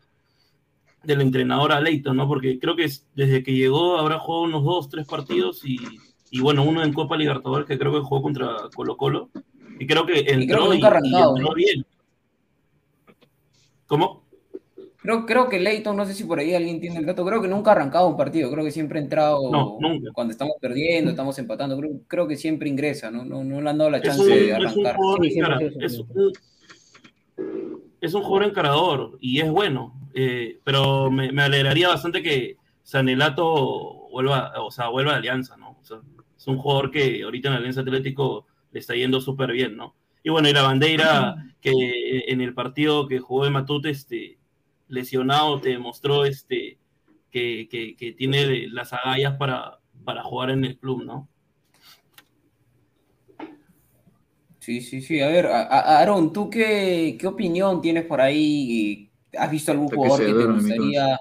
del entrenador a Leighton, ¿no? Porque creo que desde que llegó habrá jugado unos dos, tres partidos y, y bueno, uno en Copa Libertadores que creo que jugó contra Colo Colo. Y creo que entró, y, entró bien. ¿Cómo? Creo, creo que Leighton, no sé si por ahí alguien tiene el dato, creo que nunca ha arrancado un partido, creo que siempre ha entrado cuando estamos perdiendo, estamos empatando, creo, creo, que siempre ingresa, ¿no? No, no le han dado la chance de arrancar. Es un, es un jugador encarador y es bueno, eh, pero me, alegraría bastante que Sanelato vuelva, o sea, vuelva a Alianza, ¿no? es un jugador que ahorita en Alianza Atlético le está yendo súper bien, ¿no? Y bueno, y la bandera que en el partido que jugó de Matute, este, lesionado, te demostró este, que, que, tiene las agallas para, para jugar en el club, ¿no? Sí, sí, sí. A ver, Aaron, ¿tú qué, qué opinión tienes por ahí? ¿Has visto algún jugador que te gustaría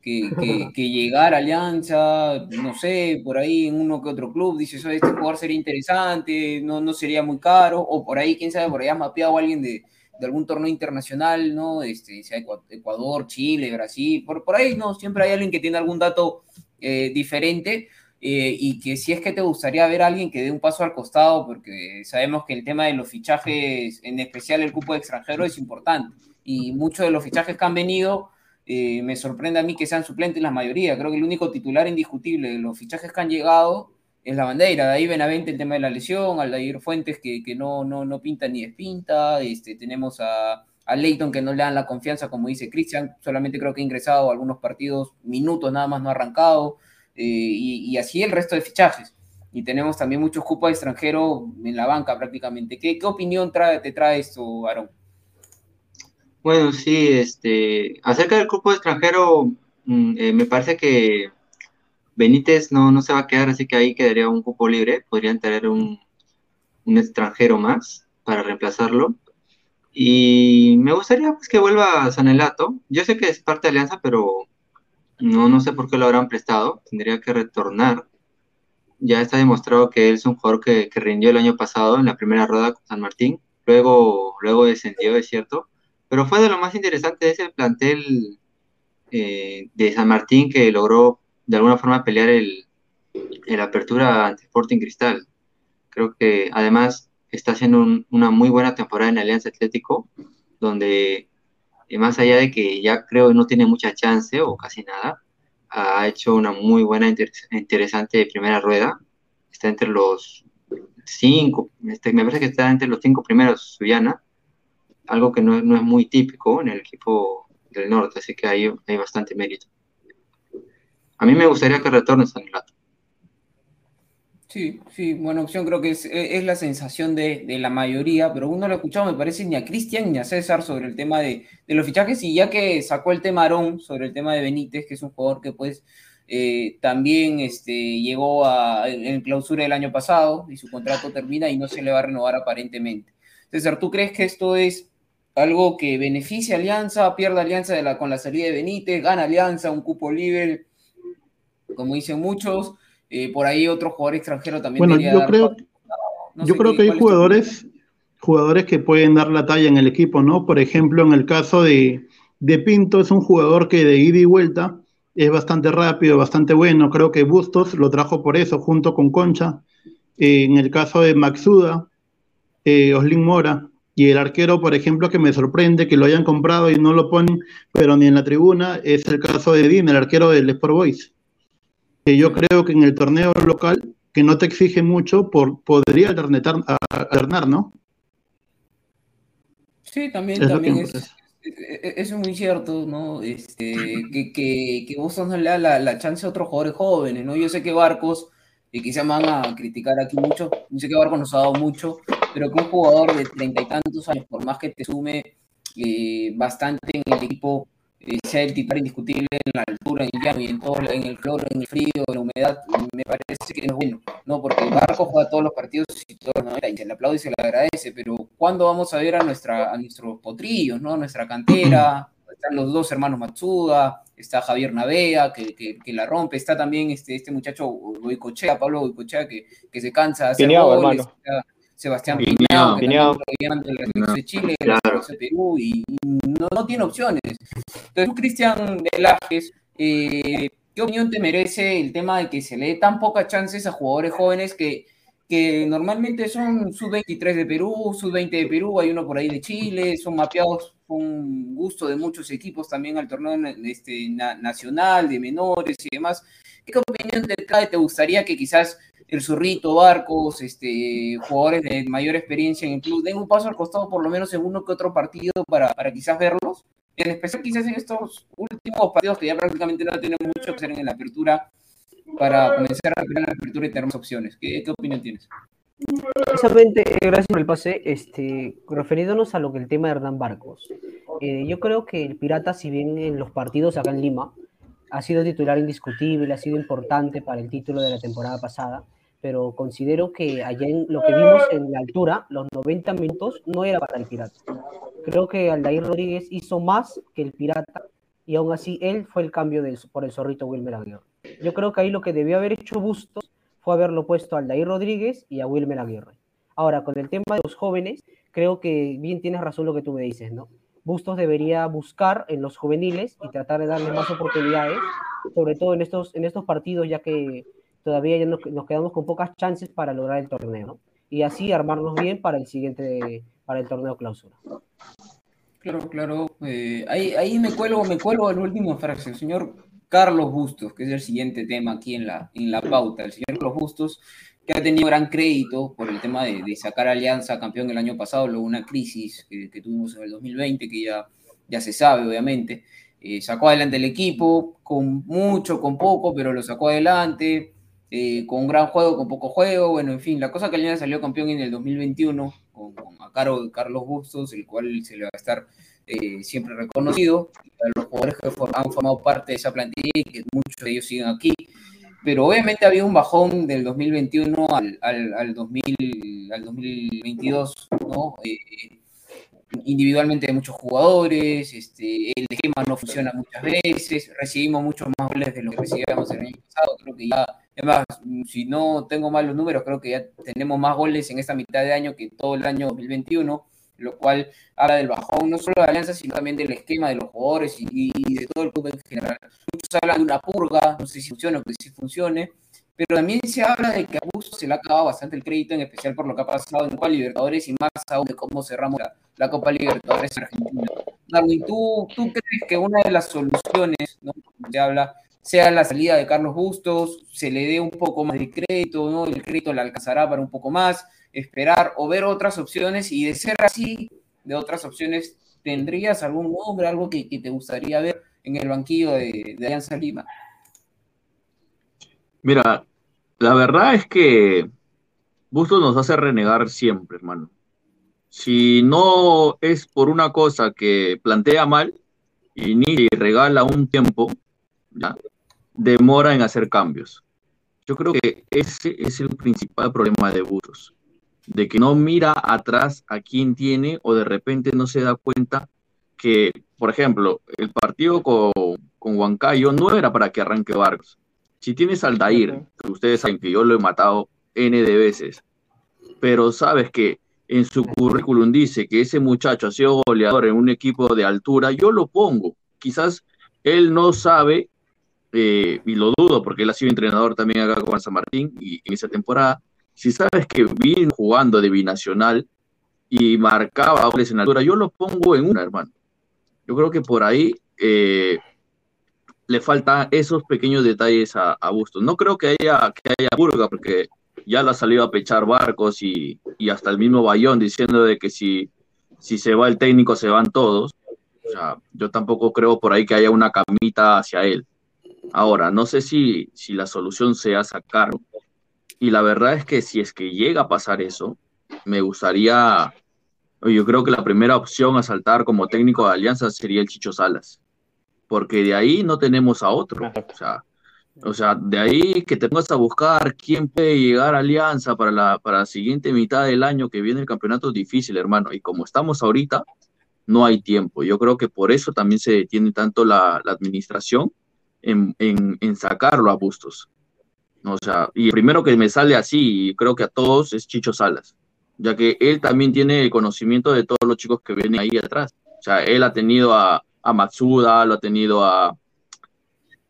que, que, llegara a Alianza? No sé, por ahí en uno que otro club, dices, este jugador sería interesante, no, no sería muy caro, o por ahí, quién sabe, por ahí has mapeado a alguien de, de algún torneo internacional, ¿no? Este, sea Ecuador, Chile, Brasil, por, por ahí, ¿no? Siempre hay alguien que tiene algún dato eh, diferente. Eh, y que si es que te gustaría ver a alguien que dé un paso al costado, porque sabemos que el tema de los fichajes, en especial el cupo de extranjero, es importante. Y muchos de los fichajes que han venido, eh, me sorprende a mí que sean suplentes la mayoría. Creo que el único titular indiscutible de los fichajes que han llegado es la bandera. De ahí Benavente el tema de la lesión, Aldair Fuentes que, que no, no, no pinta ni despinta, este, tenemos a, a Leighton que no le dan la confianza, como dice Cristian, solamente creo que ha ingresado a algunos partidos, minutos nada más no ha arrancado. Eh, y, así el resto de fichajes. Y tenemos también muchos cupos extranjeros en la banca prácticamente. ¿Qué, qué opinión trae, te trae esto, Aaron? Bueno, sí, este, acerca del cupo extranjero, mm, eh, me parece que Benítez no, no se va a quedar, así que ahí quedaría un cupo libre. Podrían tener un, un extranjero más para reemplazarlo. Y me gustaría pues, que vuelva Sanelato. Yo sé que es parte de Alianza, pero no, no sé por qué lo habrán prestado. Tendría que retornar. Ya está demostrado que él es un jugador que, rindió el año pasado en la primera rueda con San Martín. Luego, luego descendió, es cierto. Pero fue de lo más interesante ese plantel eh, de San Martín que logró de alguna forma pelear el, el apertura ante Sporting Cristal. Creo que además está haciendo una muy buena temporada en Alianza Atlético, donde y más allá de que ya creo que no tiene mucha chance o casi nada, ha hecho una muy buena, interesante primera rueda. Está entre los cinco, este, me parece que está entre los cinco primeros Suyana, algo que no, no, es muy típico en el equipo del norte, así que ahí hay bastante mérito. A mí me gustaría que retorne San Lato. Sí, sí, buena opción, creo que es, e, la sensación de, la mayoría, pero uno lo ha escuchado, me parece, ni a Cristian ni a César sobre el tema de, los fichajes, y ya que sacó el tema Aarón sobre el tema de Benítez, que es un jugador que pues eh, también este, llegó a, en clausura el año pasado y su contrato termina y no se le va a renovar aparentemente. César, ¿tú crees que esto es algo que beneficia a Alianza, pierde Alianza de la, con la salida de Benítez, gana Alianza, un cupo libre, como dicen muchos? Eh, por ahí otro jugador extranjero también. Bueno, yo creo, yo creo que hay jugadores, jugadores que pueden dar la talla en el equipo, ¿no? Por ejemplo, en el caso de, de Pinto, es un jugador que de ida y vuelta es bastante rápido, bastante bueno. Creo que Bustos lo trajo por eso, junto con Concha. Eh, en el caso de Maxuda, eh, Oslin Mora y el arquero, por ejemplo, que me sorprende que lo hayan comprado y no lo ponen, pero ni en la tribuna, es el caso de Dean, el arquero del Sport Boys. Que yo creo que en el torneo local, que no te exige mucho, por, podría alternar, alternar ¿no? Sí, también, Es también es, es- muy cierto, ¿no? Este, que, que, que Boston no le da la, la chance a otros jugadores jóvenes, ¿no? Yo sé que Barcos, y quizá me van a criticar aquí mucho, yo sé que Barcos nos ha dado mucho, pero que un jugador de treinta y tantos años, por más que te sume eh, bastante en el equipo, sea el titular indiscutible en la altura, en el llano y en todo, en el calor, en el frío, en la humedad, me parece que no es bueno, ¿no? Porque Barcos juega todos los partidos y todos los 90 y se le aplaude y se le agradece, pero ¿cuándo vamos a ver a, nuestra, a nuestros potrillos, ¿no? Nuestra cantera, están los dos hermanos Matsuda, está Javier Navea, que, que, que la rompe, está también este, este muchacho Goicochea, Pablo Goicochea, que, que se cansa de hacer goles, hermano. está Sebastián Piñao. Que Piñao. también lo llaman de Chile, selección de Perú, y, no, no tiene opciones. Entonces, Cristian Velázquez, eh, ¿qué opinión te merece el tema de que se le dé tan pocas chances a jugadores jóvenes que, que normalmente son sub-23 de Perú, sub-20 de Perú, hay uno por ahí de Chile, son mapeados con gusto de muchos equipos también al torneo este, na- nacional, de menores y demás. ¿Qué opinión te trae? ¿Te gustaría que quizás el Zorrito, Barcos, este, jugadores de mayor experiencia en el club den un paso al costado por lo menos en uno que otro partido para, para quizás verlos? En especial quizás en estos últimos partidos que ya prácticamente no tenemos mucho que hacer en la apertura para comenzar a crear la apertura y tener más opciones. ¿Qué, qué opinión tienes? Precisamente, eh, gracias por el pase. Este, referiéndonos a lo que el tema de Hernán Barcos. eh, yo creo que el Pirata, si bien en los partidos acá en Lima, ha sido titular indiscutible, ha sido importante para el título de la temporada pasada, pero considero que allá en lo que vimos en la altura, los 90 minutos, no era para el Pirata. Creo que Aldair Rodríguez hizo más que el Pirata y aún así él fue el cambio por el zorrito Wilmer Aguirre. Yo creo que ahí lo que debió haber hecho Bustos fue haberlo puesto a Aldair Rodríguez y a Wilmer Aguirre. Ahora, con el tema de los jóvenes, creo que bien tienes razón lo que tú me dices, ¿no? Bustos debería buscar en los juveniles y tratar de darles más oportunidades, sobre todo en estos, en estos partidos, ya que todavía ya nos, nos quedamos con pocas chances para lograr el torneo, ¿no? Y así armarnos bien para el siguiente, para el torneo clausura. Claro, claro. eh, ahí, ahí me cuelgo, me cuelgo el último frase. El señor Carlos Bustos, que es el siguiente tema aquí en la, en la pauta. El señor Carlos Bustos, que ha tenido gran crédito por el tema de, sacar a Alianza campeón el año pasado, luego una crisis que, que tuvimos en el 2020, que ya, ya se sabe, obviamente. Eh, sacó adelante el equipo, con mucho, con poco, pero lo sacó adelante. Eh, con un gran juego, con poco juego, bueno, en fin, la cosa que Alianza salió campeón en el 2021 con, con a cargo de Carlos Bustos, el cual se le va a estar eh, siempre reconocido, a los jugadores que han formado parte de esa plantilla y que muchos de ellos siguen aquí, pero obviamente había un bajón del 2021 al, al, al, 2000, al 2022, ¿no? Eh, individualmente de muchos jugadores, este, el esquema no funciona muchas veces, recibimos muchos más goles de lo que recibíamos el año pasado, creo que ya, además, si no tengo mal los números, creo que ya tenemos más goles en esta mitad de año que todo el año 2021, lo cual habla del bajón, no solo de Alianza, sino también del esquema de los jugadores y, de todo el club en general. Muchos hablan de una purga, no sé si funciona o que sí funcione, pero también se habla de que a Bustos se le ha acabado bastante el crédito, en especial por lo que ha pasado en Copa Libertadores y más aún de cómo cerramos la, la Copa Libertadores en Argentina. Darwin, ¿tú, ¿tú crees que una de las soluciones, ¿no? se habla, sea la salida de Carlos Bustos, se le dé un poco más de crédito, ¿no? el crédito le alcanzará para un poco más, esperar o ver otras opciones y de ser así, de otras opciones, ¿tendrías algún nombre, algo que, que te gustaría ver en el banquillo de, de Alianza Lima? Mira, la verdad es que Bustos nos hace renegar siempre, hermano. Si no es por una cosa que plantea mal, y regala un tiempo, ¿ya? Demora en hacer cambios. Yo creo que ese es el principal problema de Bustos, de que no mira atrás a quién tiene o de repente no se da cuenta que, por ejemplo, el partido con, con Huancayo no era para que arranque Vargas. Si tienes al Dair, que ustedes saben que yo lo he matado N de veces, pero sabes que en su currículum dice que ese muchacho ha sido goleador en un equipo de altura, yo lo pongo. Quizás él no sabe, eh, y lo dudo porque él ha sido entrenador también acá con San Martín y en esa temporada, si sabes que vino jugando de binacional y marcaba goles en altura, yo lo pongo en una, hermano. Yo creo que por ahí eh, le faltan esos pequeños detalles a, a Bustos. No creo que haya, que haya purga, porque ya lo ha salido a pechar barcos y, y, hasta el mismo Bayón diciendo de que si, si se va el técnico se van todos. O sea, yo tampoco creo por ahí que haya una camita hacia él. Ahora, no sé si, si la solución sea sacar. Y la verdad es que si es que llega a pasar eso, me gustaría, yo creo que la primera opción a saltar como técnico de Alianza sería el Chicho Salas, porque de ahí no tenemos a otro. O sea, o sea, de ahí que te pongas a buscar quién puede llegar a Alianza para la, para la siguiente mitad del año que viene el campeonato es difícil, hermano. Y como estamos ahorita, no hay tiempo. Yo creo que por eso también se detiene tanto la, la administración en, en, en, sacarlo a Bustos. O sea, y el primero que me sale así, y creo que a todos, es Chicho Salas, ya que él también tiene el conocimiento de todos los chicos que vienen ahí atrás. O sea, él ha tenido a, a Matsuda, lo ha tenido a,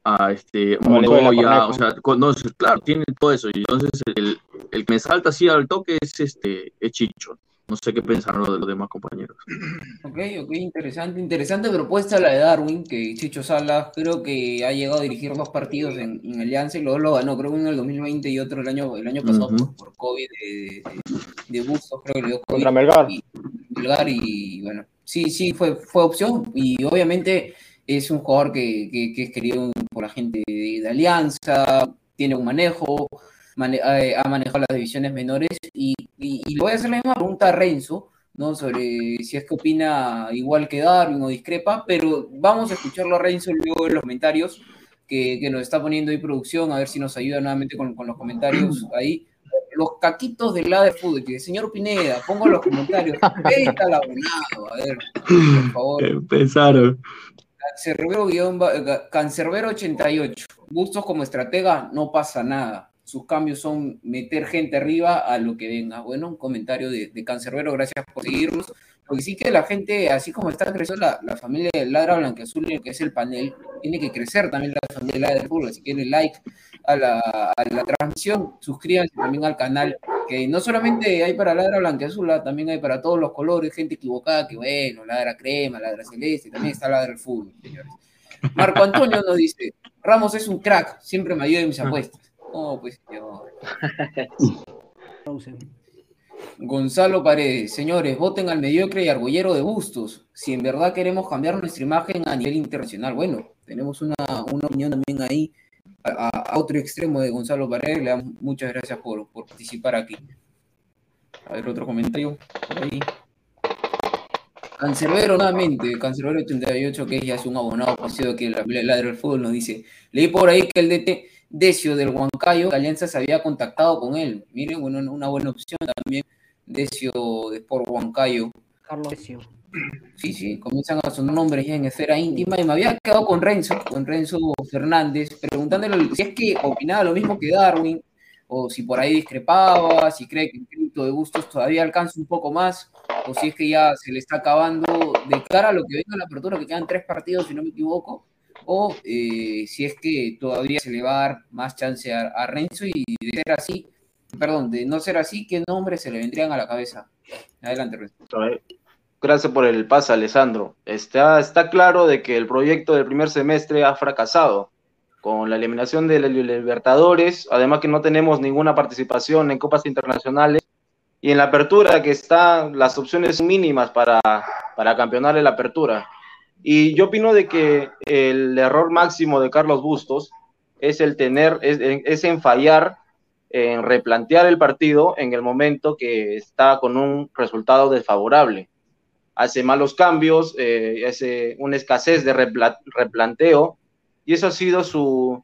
a este Montoya, o sea, conoce, claro, tiene todo eso. Y entonces el, el que me salta así al toque es este es Chicho. No sé qué pensaron los, los demás compañeros. *clears throat* Ok, ok, interesante, interesante propuesta la de Darwin, que Chicho Salas creo que ha llegado a dirigir dos partidos en, en Alianza y luego lo ganó, creo que uno en el 2020 y otro el año, el año pasado uh -huh. por, por, COVID de, de, de, Bustos, creo que le dio COVID. Contra Melgar. Y, Melgar y bueno, sí, sí, fue, fue opción y obviamente es un jugador que, que, que es querido por la gente de, de Alianza, tiene un manejo, mane ha manejado las divisiones menores y, y, y, le voy a hacer la misma pregunta a Renzo, ¿no? Sobre si es que opina igual que Darwin o discrepa, pero vamos a escucharlo a Renzo luego en los comentarios que, que nos está poniendo ahí producción, a ver si nos ayuda nuevamente con, con los comentarios *clears throat* ahí. Los caquitos del lado de fútbol, que señor Pineda, pongo los comentarios, está a ver, por favor. *laughs* Empezaron. Cancerbero, Cancerbero 88. Gustos como estratega, no pasa nada. Sus cambios son meter gente arriba a lo que venga. Bueno, un comentario de, de Cancerbero, gracias por seguirnos. Porque sí que la gente, así como está creciendo la, la familia de Ladra Blanqueazul, que es el panel, tiene que crecer también la familia de Ladra Fútbol. Así que denle like a la, a la transmisión, suscríbanse también al canal, que no solamente hay para Ladra Blanqueazul, también hay para todos los colores, gente equivocada, que bueno, Ladra Crema, Ladra Celeste, también está Ladra el Fútbol, señores. Marco Antonio nos dice, Ramos es un crack, siempre me ayuda en mis apuestas. Oh, pues señor. *laughs* Gonzalo Paredes, señores, voten al mediocre y argollero de Bustos. Si en verdad queremos cambiar nuestra imagen a nivel internacional, bueno, tenemos una, una opinión también ahí a, a, otro extremo de Gonzalo Paredes. Le damos muchas gracias por, por participar aquí. A ver, otro comentario por ahí. Cancerbero nuevamente, Cancerbero 38, que ya es un abonado conocido que la ladra del fútbol, nos dice, leí por ahí que el DT Decio del Huancayo, Alianza se había contactado con él. Miren, bueno, una buena opción también, Decio de Sport Huancayo. Carlos Decio. Sí, sí, comienzan a sonar nombres ya en esfera íntima y me había quedado con Renzo, con Renzo Fernández, preguntándole si es que opinaba lo mismo que Darwin, o si por ahí discrepaba, si cree que el crédito de gustos todavía alcanza un poco más, o si es que ya se le está acabando de cara a lo que venga la apertura, que quedan tres partidos, si no me equivoco, o eh, si es que todavía se le va a dar más chance a, a, Renzo y de ser así, perdón, de no ser así, ¿qué nombres se le vendrían a la cabeza? Adelante, Renzo. Gracias por el pase, Alessandro. Está, está claro de que el proyecto del primer semestre ha fracasado con la eliminación de los Libertadores, además que no tenemos ninguna participación en copas internacionales y en la apertura que están las opciones mínimas para, para campeonar en la apertura. Y yo opino de que el error máximo de Carlos Bustos es el tener, es, es en fallar, en replantear el partido en el momento que está con un resultado desfavorable. Hace malos cambios, eh, hace una escasez de repla replanteo, y eso ha sido su,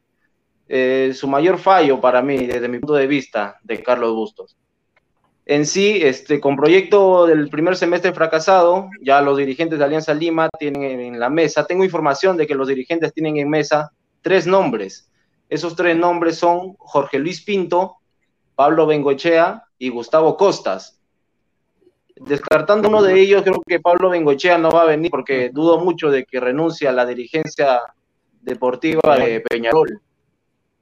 eh, su mayor fallo para mí, desde mi punto de vista, de Carlos Bustos en sí, este, con proyecto del primer semestre fracasado, ya los dirigentes de Alianza Lima tienen en la mesa, tengo información de que los dirigentes tienen en mesa tres nombres. Esos tres nombres son Jorge Luis Pinto, Pablo Bengoechea y Gustavo Costas. descartando uno de ellos, creo que Pablo Bengochea no va a venir porque dudo mucho de que renuncie a la dirigencia deportiva de Peñarol.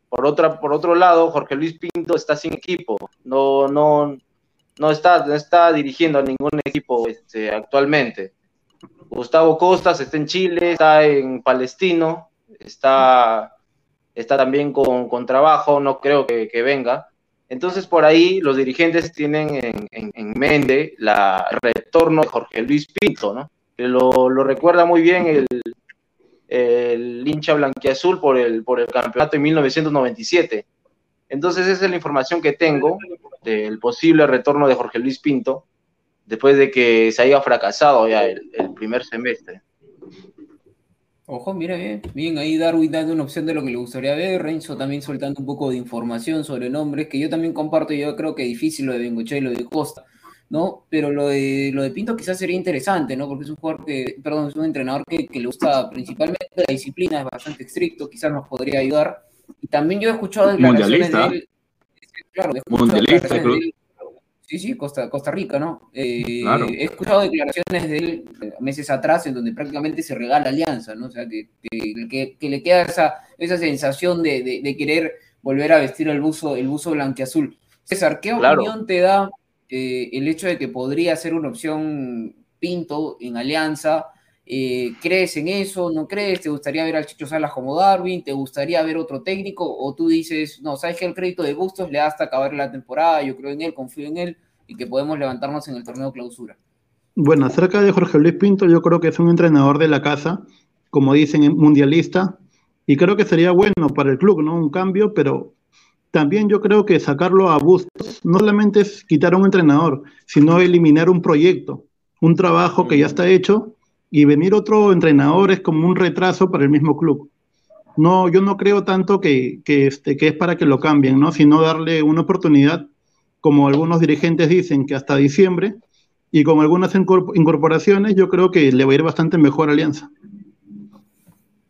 Por, otra, por otro lado, Jorge Luis Pinto está sin equipo, no, no, no, está, no está dirigiendo a ningún equipo este, actualmente. Gustavo Costas está en Chile, está en Palestino, está, está también con, con trabajo, no creo que, venga. Entonces, por ahí los dirigentes tienen en, en, en mente la el retorno de Jorge Luis Pinto, ¿no? Que lo, lo recuerda muy bien el, el hincha blanquiazul por el, por el campeonato en 1997. Entonces, esa es la información que tengo del posible retorno de Jorge Luis Pinto después de que se haya fracasado ya el, el primer semestre. Ojo, mira bien, bien ahí Darwin dando una opción de lo que le gustaría ver, Renzo también soltando un poco de información sobre nombres, que yo también comparto, yo creo que difícil lo de Bengoche y lo de Costa, ¿no? Pero lo de, lo de Pinto quizás sería interesante, ¿no? Porque es un jugador que, perdón, es un entrenador que, que le gusta principalmente la disciplina, es bastante estricto, quizás nos podría ayudar. Y también yo he escuchado declaraciones de Mundialista. él, claro, he escuchado Mundialista, creo. de él Sí, sí, Costa, Costa Rica, ¿no? Eh, Claro. He escuchado declaraciones de él eh, meses atrás en donde prácticamente se regala alianza, ¿no? O sea, que, que- que- que le queda esa, esa sensación de, de- de querer volver a vestir el buzo, el buzo blanquiazul. César, ¿qué Claro. opinión te da eh, el hecho de que podría ser una opción Pinto en alianza? Eh, ¿Crees en eso? ¿No crees? ¿Te gustaría ver al Chicho Salas como Darwin? ¿Te gustaría ver otro técnico? ¿O tú dices, no, sabes que el crédito de Bustos le da hasta acabar la temporada? Yo creo en él, confío en él y que podemos levantarnos en el torneo clausura. Bueno, acerca de Jorge Luis Pinto, yo creo que es un entrenador de la casa, como dicen, mundialista, y creo que sería bueno para el club, ¿no? Un cambio, pero también yo creo que sacarlo a Bustos no solamente es quitar a un entrenador, sino eliminar un proyecto, un trabajo que ya está hecho, y venir otro entrenador es como un retraso para el mismo club. No, yo no creo tanto que, que, este, que es para que lo cambien, ¿no? Sino darle una oportunidad, como algunos dirigentes dicen, que hasta diciembre, y con algunas incorpor- incorporaciones yo creo que le va a ir bastante mejor a Alianza.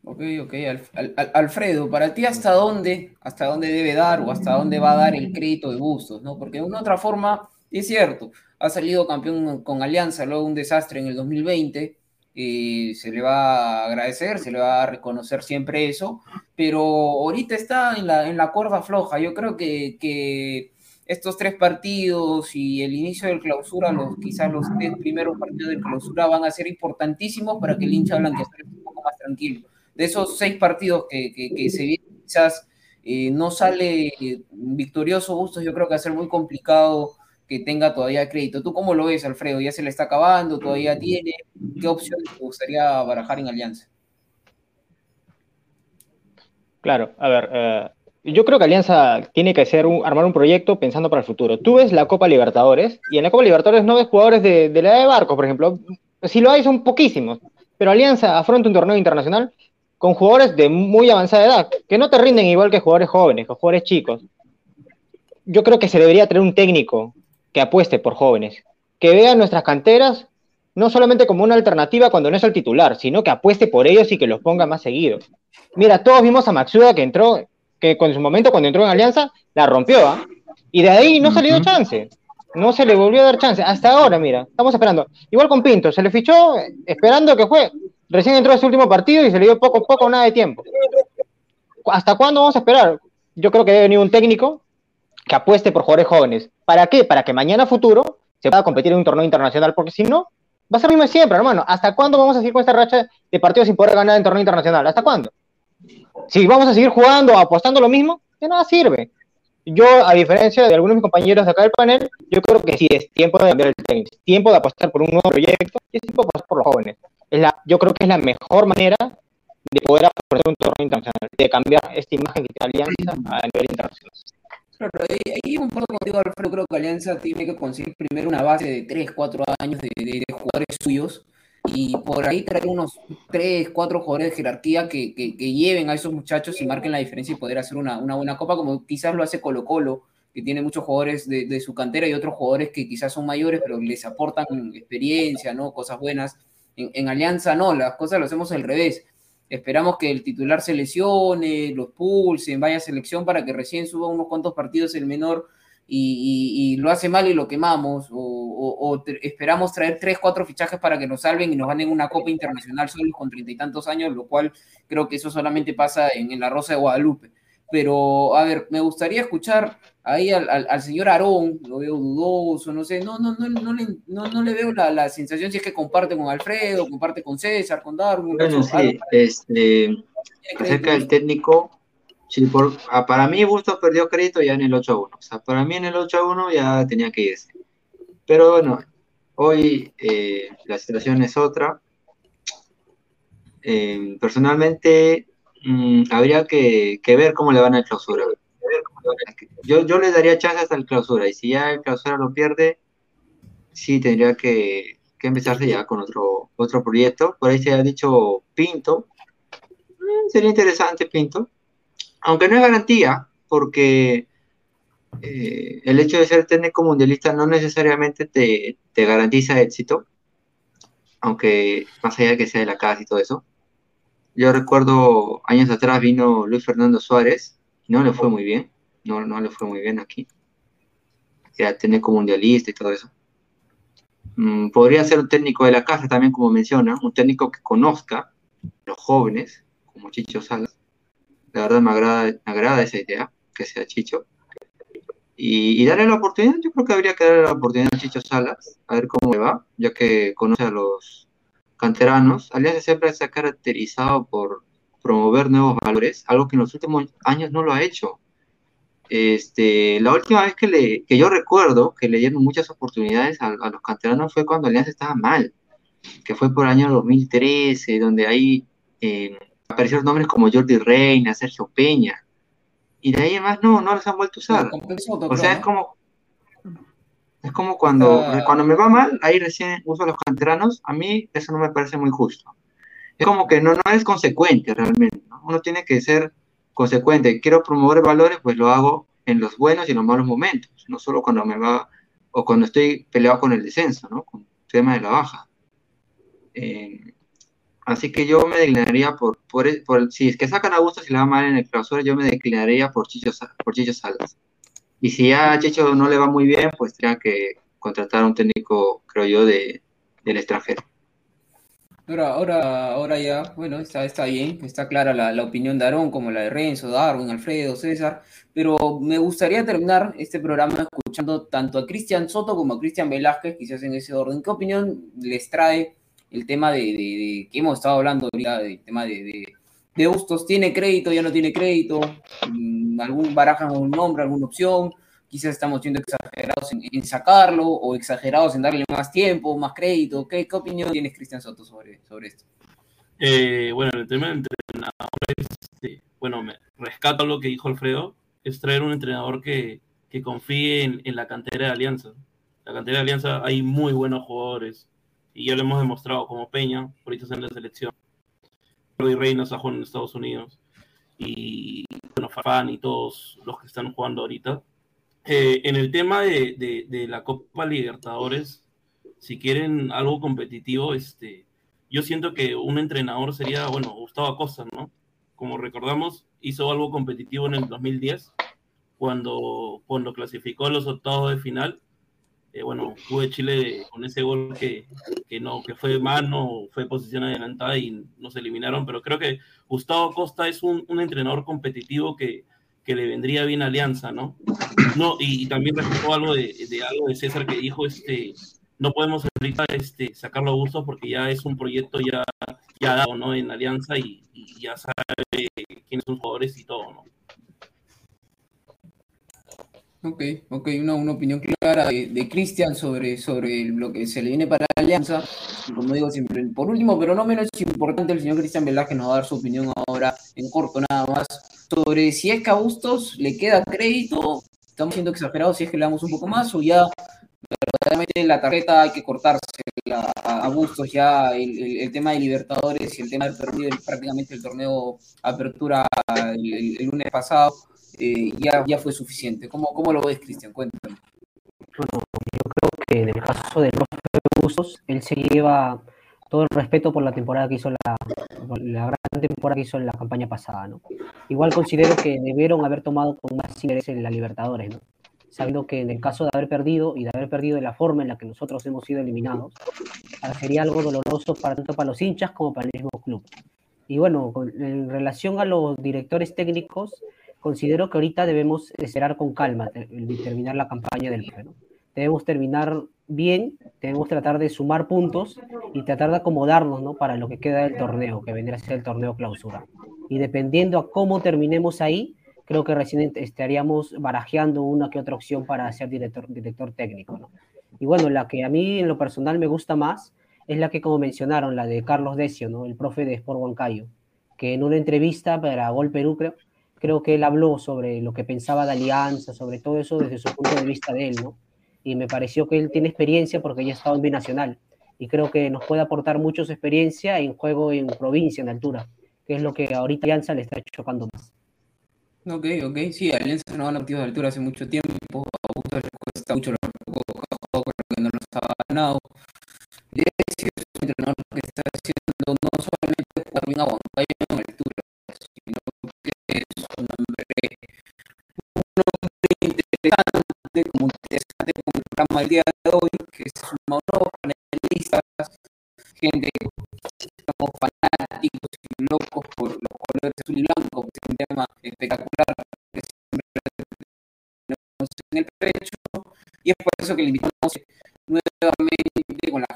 Ok, ok. Al- Al- Al- Alfredo, para ti, ¿hasta dónde, ¿hasta dónde debe dar o hasta dónde va a dar el crédito de Bustos? ¿no? Porque de una otra forma, es cierto, ha salido campeón con Alianza, luego un desastre en el 2020, y se le va a agradecer, se le va a reconocer siempre eso, pero ahorita está en la, en la cuerda floja. Yo creo que, que estos tres partidos y el inicio del clausura, los, quizás los tres primeros partidos del clausura van a ser importantísimos para que el hincha blanqueazul esté un poco más tranquilo. De esos seis partidos que, se vienen, quizás eh, no sale eh, victorioso Bustos, yo creo que va a ser muy complicado que tenga todavía crédito. ¿Tú cómo lo ves, Alfredo? ¿Ya se le está acabando? ¿Todavía tiene? ¿Qué opciones te gustaría barajar en Alianza? Claro, a ver, eh, yo creo que Alianza tiene que hacer un- armar un proyecto pensando para el futuro. Tú ves la Copa Libertadores y en la Copa Libertadores no ves jugadores de, de la edad de Barcos, por ejemplo. Si lo hay son poquísimos, pero Alianza afronta un torneo internacional con jugadores de muy avanzada edad, que no te rinden igual que jugadores jóvenes, que jugadores chicos. Yo creo que se debería tener un técnico que apueste por jóvenes, que vea nuestras canteras no solamente como una alternativa cuando no es el titular, sino que apueste por ellos y que los ponga más seguidos. Mira, todos vimos a Maxuda que entró, que con su momento cuando entró en Alianza, la rompió, ¿ah? Y de ahí no le dio chance. No se le volvió a dar chance. Hasta ahora, mira, estamos esperando. Igual con Pinto, se le fichó esperando que fue. Recién entró a su último partido y se le dio poco, poco, nada de tiempo. ¿Hasta cuándo vamos a esperar? Yo creo que debe venir un técnico que apueste por jugadores jóvenes. ¿Para qué? Para que mañana futuro se pueda competir en un torneo internacional, porque si no, va a ser lo mismo siempre, hermano. ¿Hasta cuándo vamos a seguir con esta racha de partidos sin poder ganar en torneo internacional? ¿Hasta cuándo? Si vamos a seguir jugando, apostando lo mismo, de nada sirve. Yo, a diferencia de algunos de mis compañeros de acá del panel, yo creo que sí es tiempo de cambiar el técnico, es tiempo de apostar por un nuevo proyecto y es tiempo de apostar por los jóvenes. Yo creo que es la mejor manera de poder apostar un torneo internacional, de cambiar esta imagen que tiene Alianza a nivel internacional. Claro, ahí, ahí poco contigo, Alfredo, creo que Alianza tiene que conseguir primero una base de 3, 4 años de, jugadores suyos y por ahí traer unos 3, 4 jugadores de jerarquía que, que- lleven a esos muchachos y marquen la diferencia y poder hacer una, una buena copa, como quizás lo hace Colo Colo, que tiene muchos jugadores de, de su cantera y otros jugadores que quizás son mayores, pero les aportan experiencia, ¿no? Cosas buenas. En, en Alianza no, las cosas lo hacemos al revés. Esperamos que el titular se lesione, los pulsen, vaya a selección para que recién suba unos cuantos partidos el menor y, lo hace mal y lo quemamos, o, o, esperamos traer tres, cuatro fichajes para que nos salven y nos ganen una Copa Internacional solo con treinta y tantos años, lo cual creo que eso solamente pasa en la Rosa de Guadalupe. Pero, a ver, me gustaría escuchar ahí al, al, señor Aarón, lo veo dudoso, no sé, no, no, no, no, le, no, no le veo la, la, sensación si es que comparte con Alfredo, comparte con César, con Darwin. Bueno, sí, este, acerca del técnico, sí, por, ah, para mí Bustos perdió crédito ya en el 8 a 1, o sea, para mí en el 8 a 1 ya tenía que irse. Pero bueno, hoy eh, la situación es otra. Eh, personalmente, mmm, habría que, ver cómo le van a clausura. Yo, yo le daría chances al clausura y si ya el clausura lo pierde, sí tendría que, empezarse ya con otro, otro proyecto. Por ahí se ha dicho Pinto. Mm, sería interesante Pinto. Aunque no es garantía, porque eh, el hecho de ser técnico mundialista no necesariamente te, te, garantiza éxito, aunque más allá de que sea de la casa y todo eso. Yo recuerdo años atrás vino Luis Fernando Suárez, no le fue muy bien, no, no le fue muy bien aquí. Era técnico mundialista y todo eso. Mm, podría ser un técnico de la casa también, como menciona, un técnico que conozca los jóvenes, como Chicho Salas. La verdad me agrada, me agrada esa idea, que sea Chicho. Y, y, darle la oportunidad, yo creo que habría que darle la oportunidad a Chicho Salas, a ver cómo le va, ya que conoce a los canteranos. Alianza siempre se ha caracterizado por promover nuevos valores, algo que en los últimos años no lo ha hecho. Este, la última vez que, le, que yo recuerdo que le dieron muchas oportunidades a, a, los canteranos fue cuando Alianza estaba mal, que fue por el año 2013, donde ahí eh, aparecieron nombres como Jordi Reina, Sergio Peña, y de ahí además no, no los han vuelto a usar. O sea, es como, es como cuando, uh, cuando me va mal, ahí recién uso a los canteranos, a mí eso no me parece muy justo. Es como que no, no es consecuente realmente, ¿no? uno tiene que ser consecuente. Quiero promover valores, pues lo hago en los buenos y en los malos momentos, no solo cuando me va, o cuando estoy peleado con el descenso, ¿no? Con el tema de la baja. Eh, así que yo me declinaría por, por, por, si es que sacan a gusto si le va mal en el clausura, yo me declinaría por Chicho, por Chicho Salas. Y si ya a Chicho no le va muy bien, pues tendría que contratar a un técnico, creo yo, de, del extranjero. Ahora, ahora, ahora ya, bueno, está, está bien, está clara la, la opinión de Aarón, como la de Renzo, Darwin, Alfredo, César, pero me gustaría terminar este programa escuchando tanto a Cristian Soto como a Cristian Velázquez, quizás en ese orden. ¿Qué opinión les trae el tema de, de, de que hemos estado hablando ahorita, del tema de, de, de Bustos? ¿Tiene crédito, ya no tiene crédito? ¿Algún baraja un nombre, alguna opción? quizás estamos siendo exagerados en, sacarlo o exagerados en darle más tiempo, más crédito. ¿Qué, opinión tienes, Cristian Soto, sobre, sobre esto? Eh, bueno, el tema de entrenadores, este, bueno, me rescato lo que dijo Alfredo, es traer un entrenador que, que confíe en, en, la cantera de Alianza. La cantera de Alianza hay muy buenos jugadores y ya lo hemos demostrado como Peña, ahorita en la selección. Roddy Reina está jugando en Estados Unidos y bueno, Farfán y todos los que están jugando ahorita eh, en el tema de, de, la Copa Libertadores, si quieren algo competitivo, este, yo siento que un entrenador sería, bueno, Gustavo Acosta, ¿no? Como recordamos, hizo algo competitivo en el 2010, cuando, cuando clasificó a los octavos de final. Eh, bueno, fue Chile con ese gol que, que, no, que fue mano, fue posición adelantada y nos eliminaron, pero creo que Gustavo Acosta es un, un entrenador competitivo que, que le vendría bien Alianza, ¿no? No, y, y también respecto algo de, de, algo de César que dijo, este, no podemos ahorita este, sacarlo a gusto porque ya es un proyecto ya, ya dado, ¿no? En Alianza y, y ya sabe quiénes son los jugadores y todo, ¿no? Ok, ok, una, una opinión clara de, de Cristian sobre, sobre lo que se le viene para la Alianza. Como digo siempre, por último, pero no menos importante, el señor Cristian Velázquez nos va a dar su opinión ahora en corto nada más sobre si es que a Bustos le queda crédito, estamos siendo exagerados si es que le damos un poco más o ya verdaderamente la tarjeta hay que cortarse a, Bustos ya el, el, tema de Libertadores y el tema de perdido prácticamente el torneo Apertura el lunes pasado eh, ya, ya fue suficiente. ¿Cómo, cómo lo ves, Cristian? Cuéntame. Bueno, yo creo que en el caso del profe Bustos, él se lleva todo el respeto por la temporada que hizo la, la gran temporada que hizo en la campaña pasada, ¿no? Igual considero que debieron haber tomado con más interés en la Libertadores, ¿no? sabiendo que en el caso de haber perdido y de haber perdido de la forma en la que nosotros hemos sido eliminados, ah, sería algo doloroso para, tanto para los hinchas como para el mismo club. Y bueno, en relación a los directores técnicos, considero que ahorita debemos esperar con calma terminar la campaña del club. ¿no? Debemos terminar bien, debemos tratar de sumar puntos y tratar de acomodarnos ¿no? para lo que queda del torneo, que vendrá a ser el torneo clausura. Y dependiendo a cómo terminemos ahí, creo que recién estaríamos barajeando una que otra opción para ser director, director técnico. ¿no? Y bueno, la que a mí en lo personal me gusta más es la que, como mencionaron, la de Carlos Decio, ¿no? el profe de Sport Huancayo, que en una entrevista para Gol Perú, creo, creo que él habló sobre lo que pensaba de Alianza, sobre todo eso desde su punto de vista de él, ¿no? Y me pareció que él tiene experiencia porque ya ha estado en Binacional y creo que nos puede aportar mucho su experiencia en juego en provincia, en altura, que es lo que ahorita Alianza le está chocando más. Ok, ok, sí, Alianza no gana partidos de altura hace mucho tiempo, a Augusto les cuesta mucho los juegos que no los ha ganado. Y es un entrenador que está haciendo no solamente jugar bien a Huancayo en altura, interesante, como interesante como el programa del día de hoy, que se suma panelistas, gente que fanáticos y locos por los colores azul y blanco, que es un tema espectacular que siempre tenemos en el pecho, y es por eso que le invitamos nuevamente con la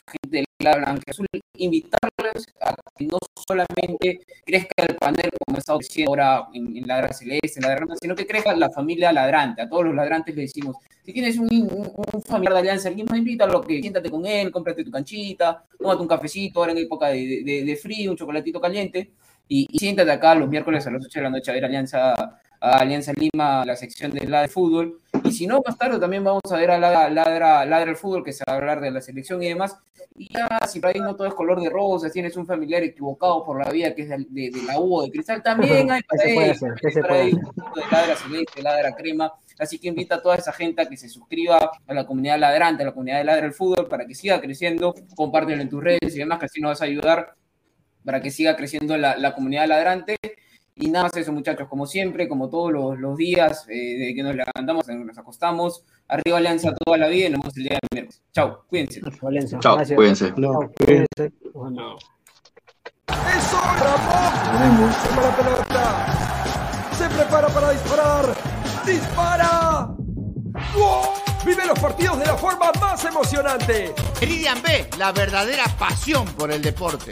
la Blanca Azul, invitarles a que no solamente crezca el panel como está diciendo ahora en, en Ladra Celeste, en Ladra Blanca, sino que crezca la familia ladrante. A todos los ladrantes le decimos, si tienes un, familiar de Alianza Lima, invítalo, que siéntate con él, cómprate tu canchita, tómate un cafecito ahora en época de, frío, un chocolatito caliente, y, y, siéntate acá los miércoles a las 8 de la noche a ver Alianza, a Alianza Lima, la sección de la de fútbol. Y si no, más tarde también vamos a ver a Ladra, Ladra el fútbol, que se va a hablar de la selección y demás. Y ya, si por ahí no todo es color de rosa, tienes un familiar equivocado por la vida que es de, de, de la U de cristal, también *laughs* hay para ahí, hay para un poquito de ladra celeste, ladra crema. Así que invita a toda esa gente a que se suscriba a la comunidad ladrante, a la comunidad de Ladra el Fútbol, para que siga creciendo. Compártelo en tus redes y demás, que así nos vas a ayudar para que siga creciendo la, la comunidad ladrante. Y nada más eso, muchachos, como siempre, como todos los, los días, eh, de que nos levantamos, nos acostamos, arriba Alianza toda la vida y nos vemos el día de miércoles. Chao, cuídense. Gracias. cuídense. Chao, cuídense. No. ¡Eso, Ramón! Toma la pelota. Se prepara para disparar. ¡Dispara! ¡Gol! Vive los partidos de la forma más emocionante. Meridian B, la verdadera pasión por el deporte.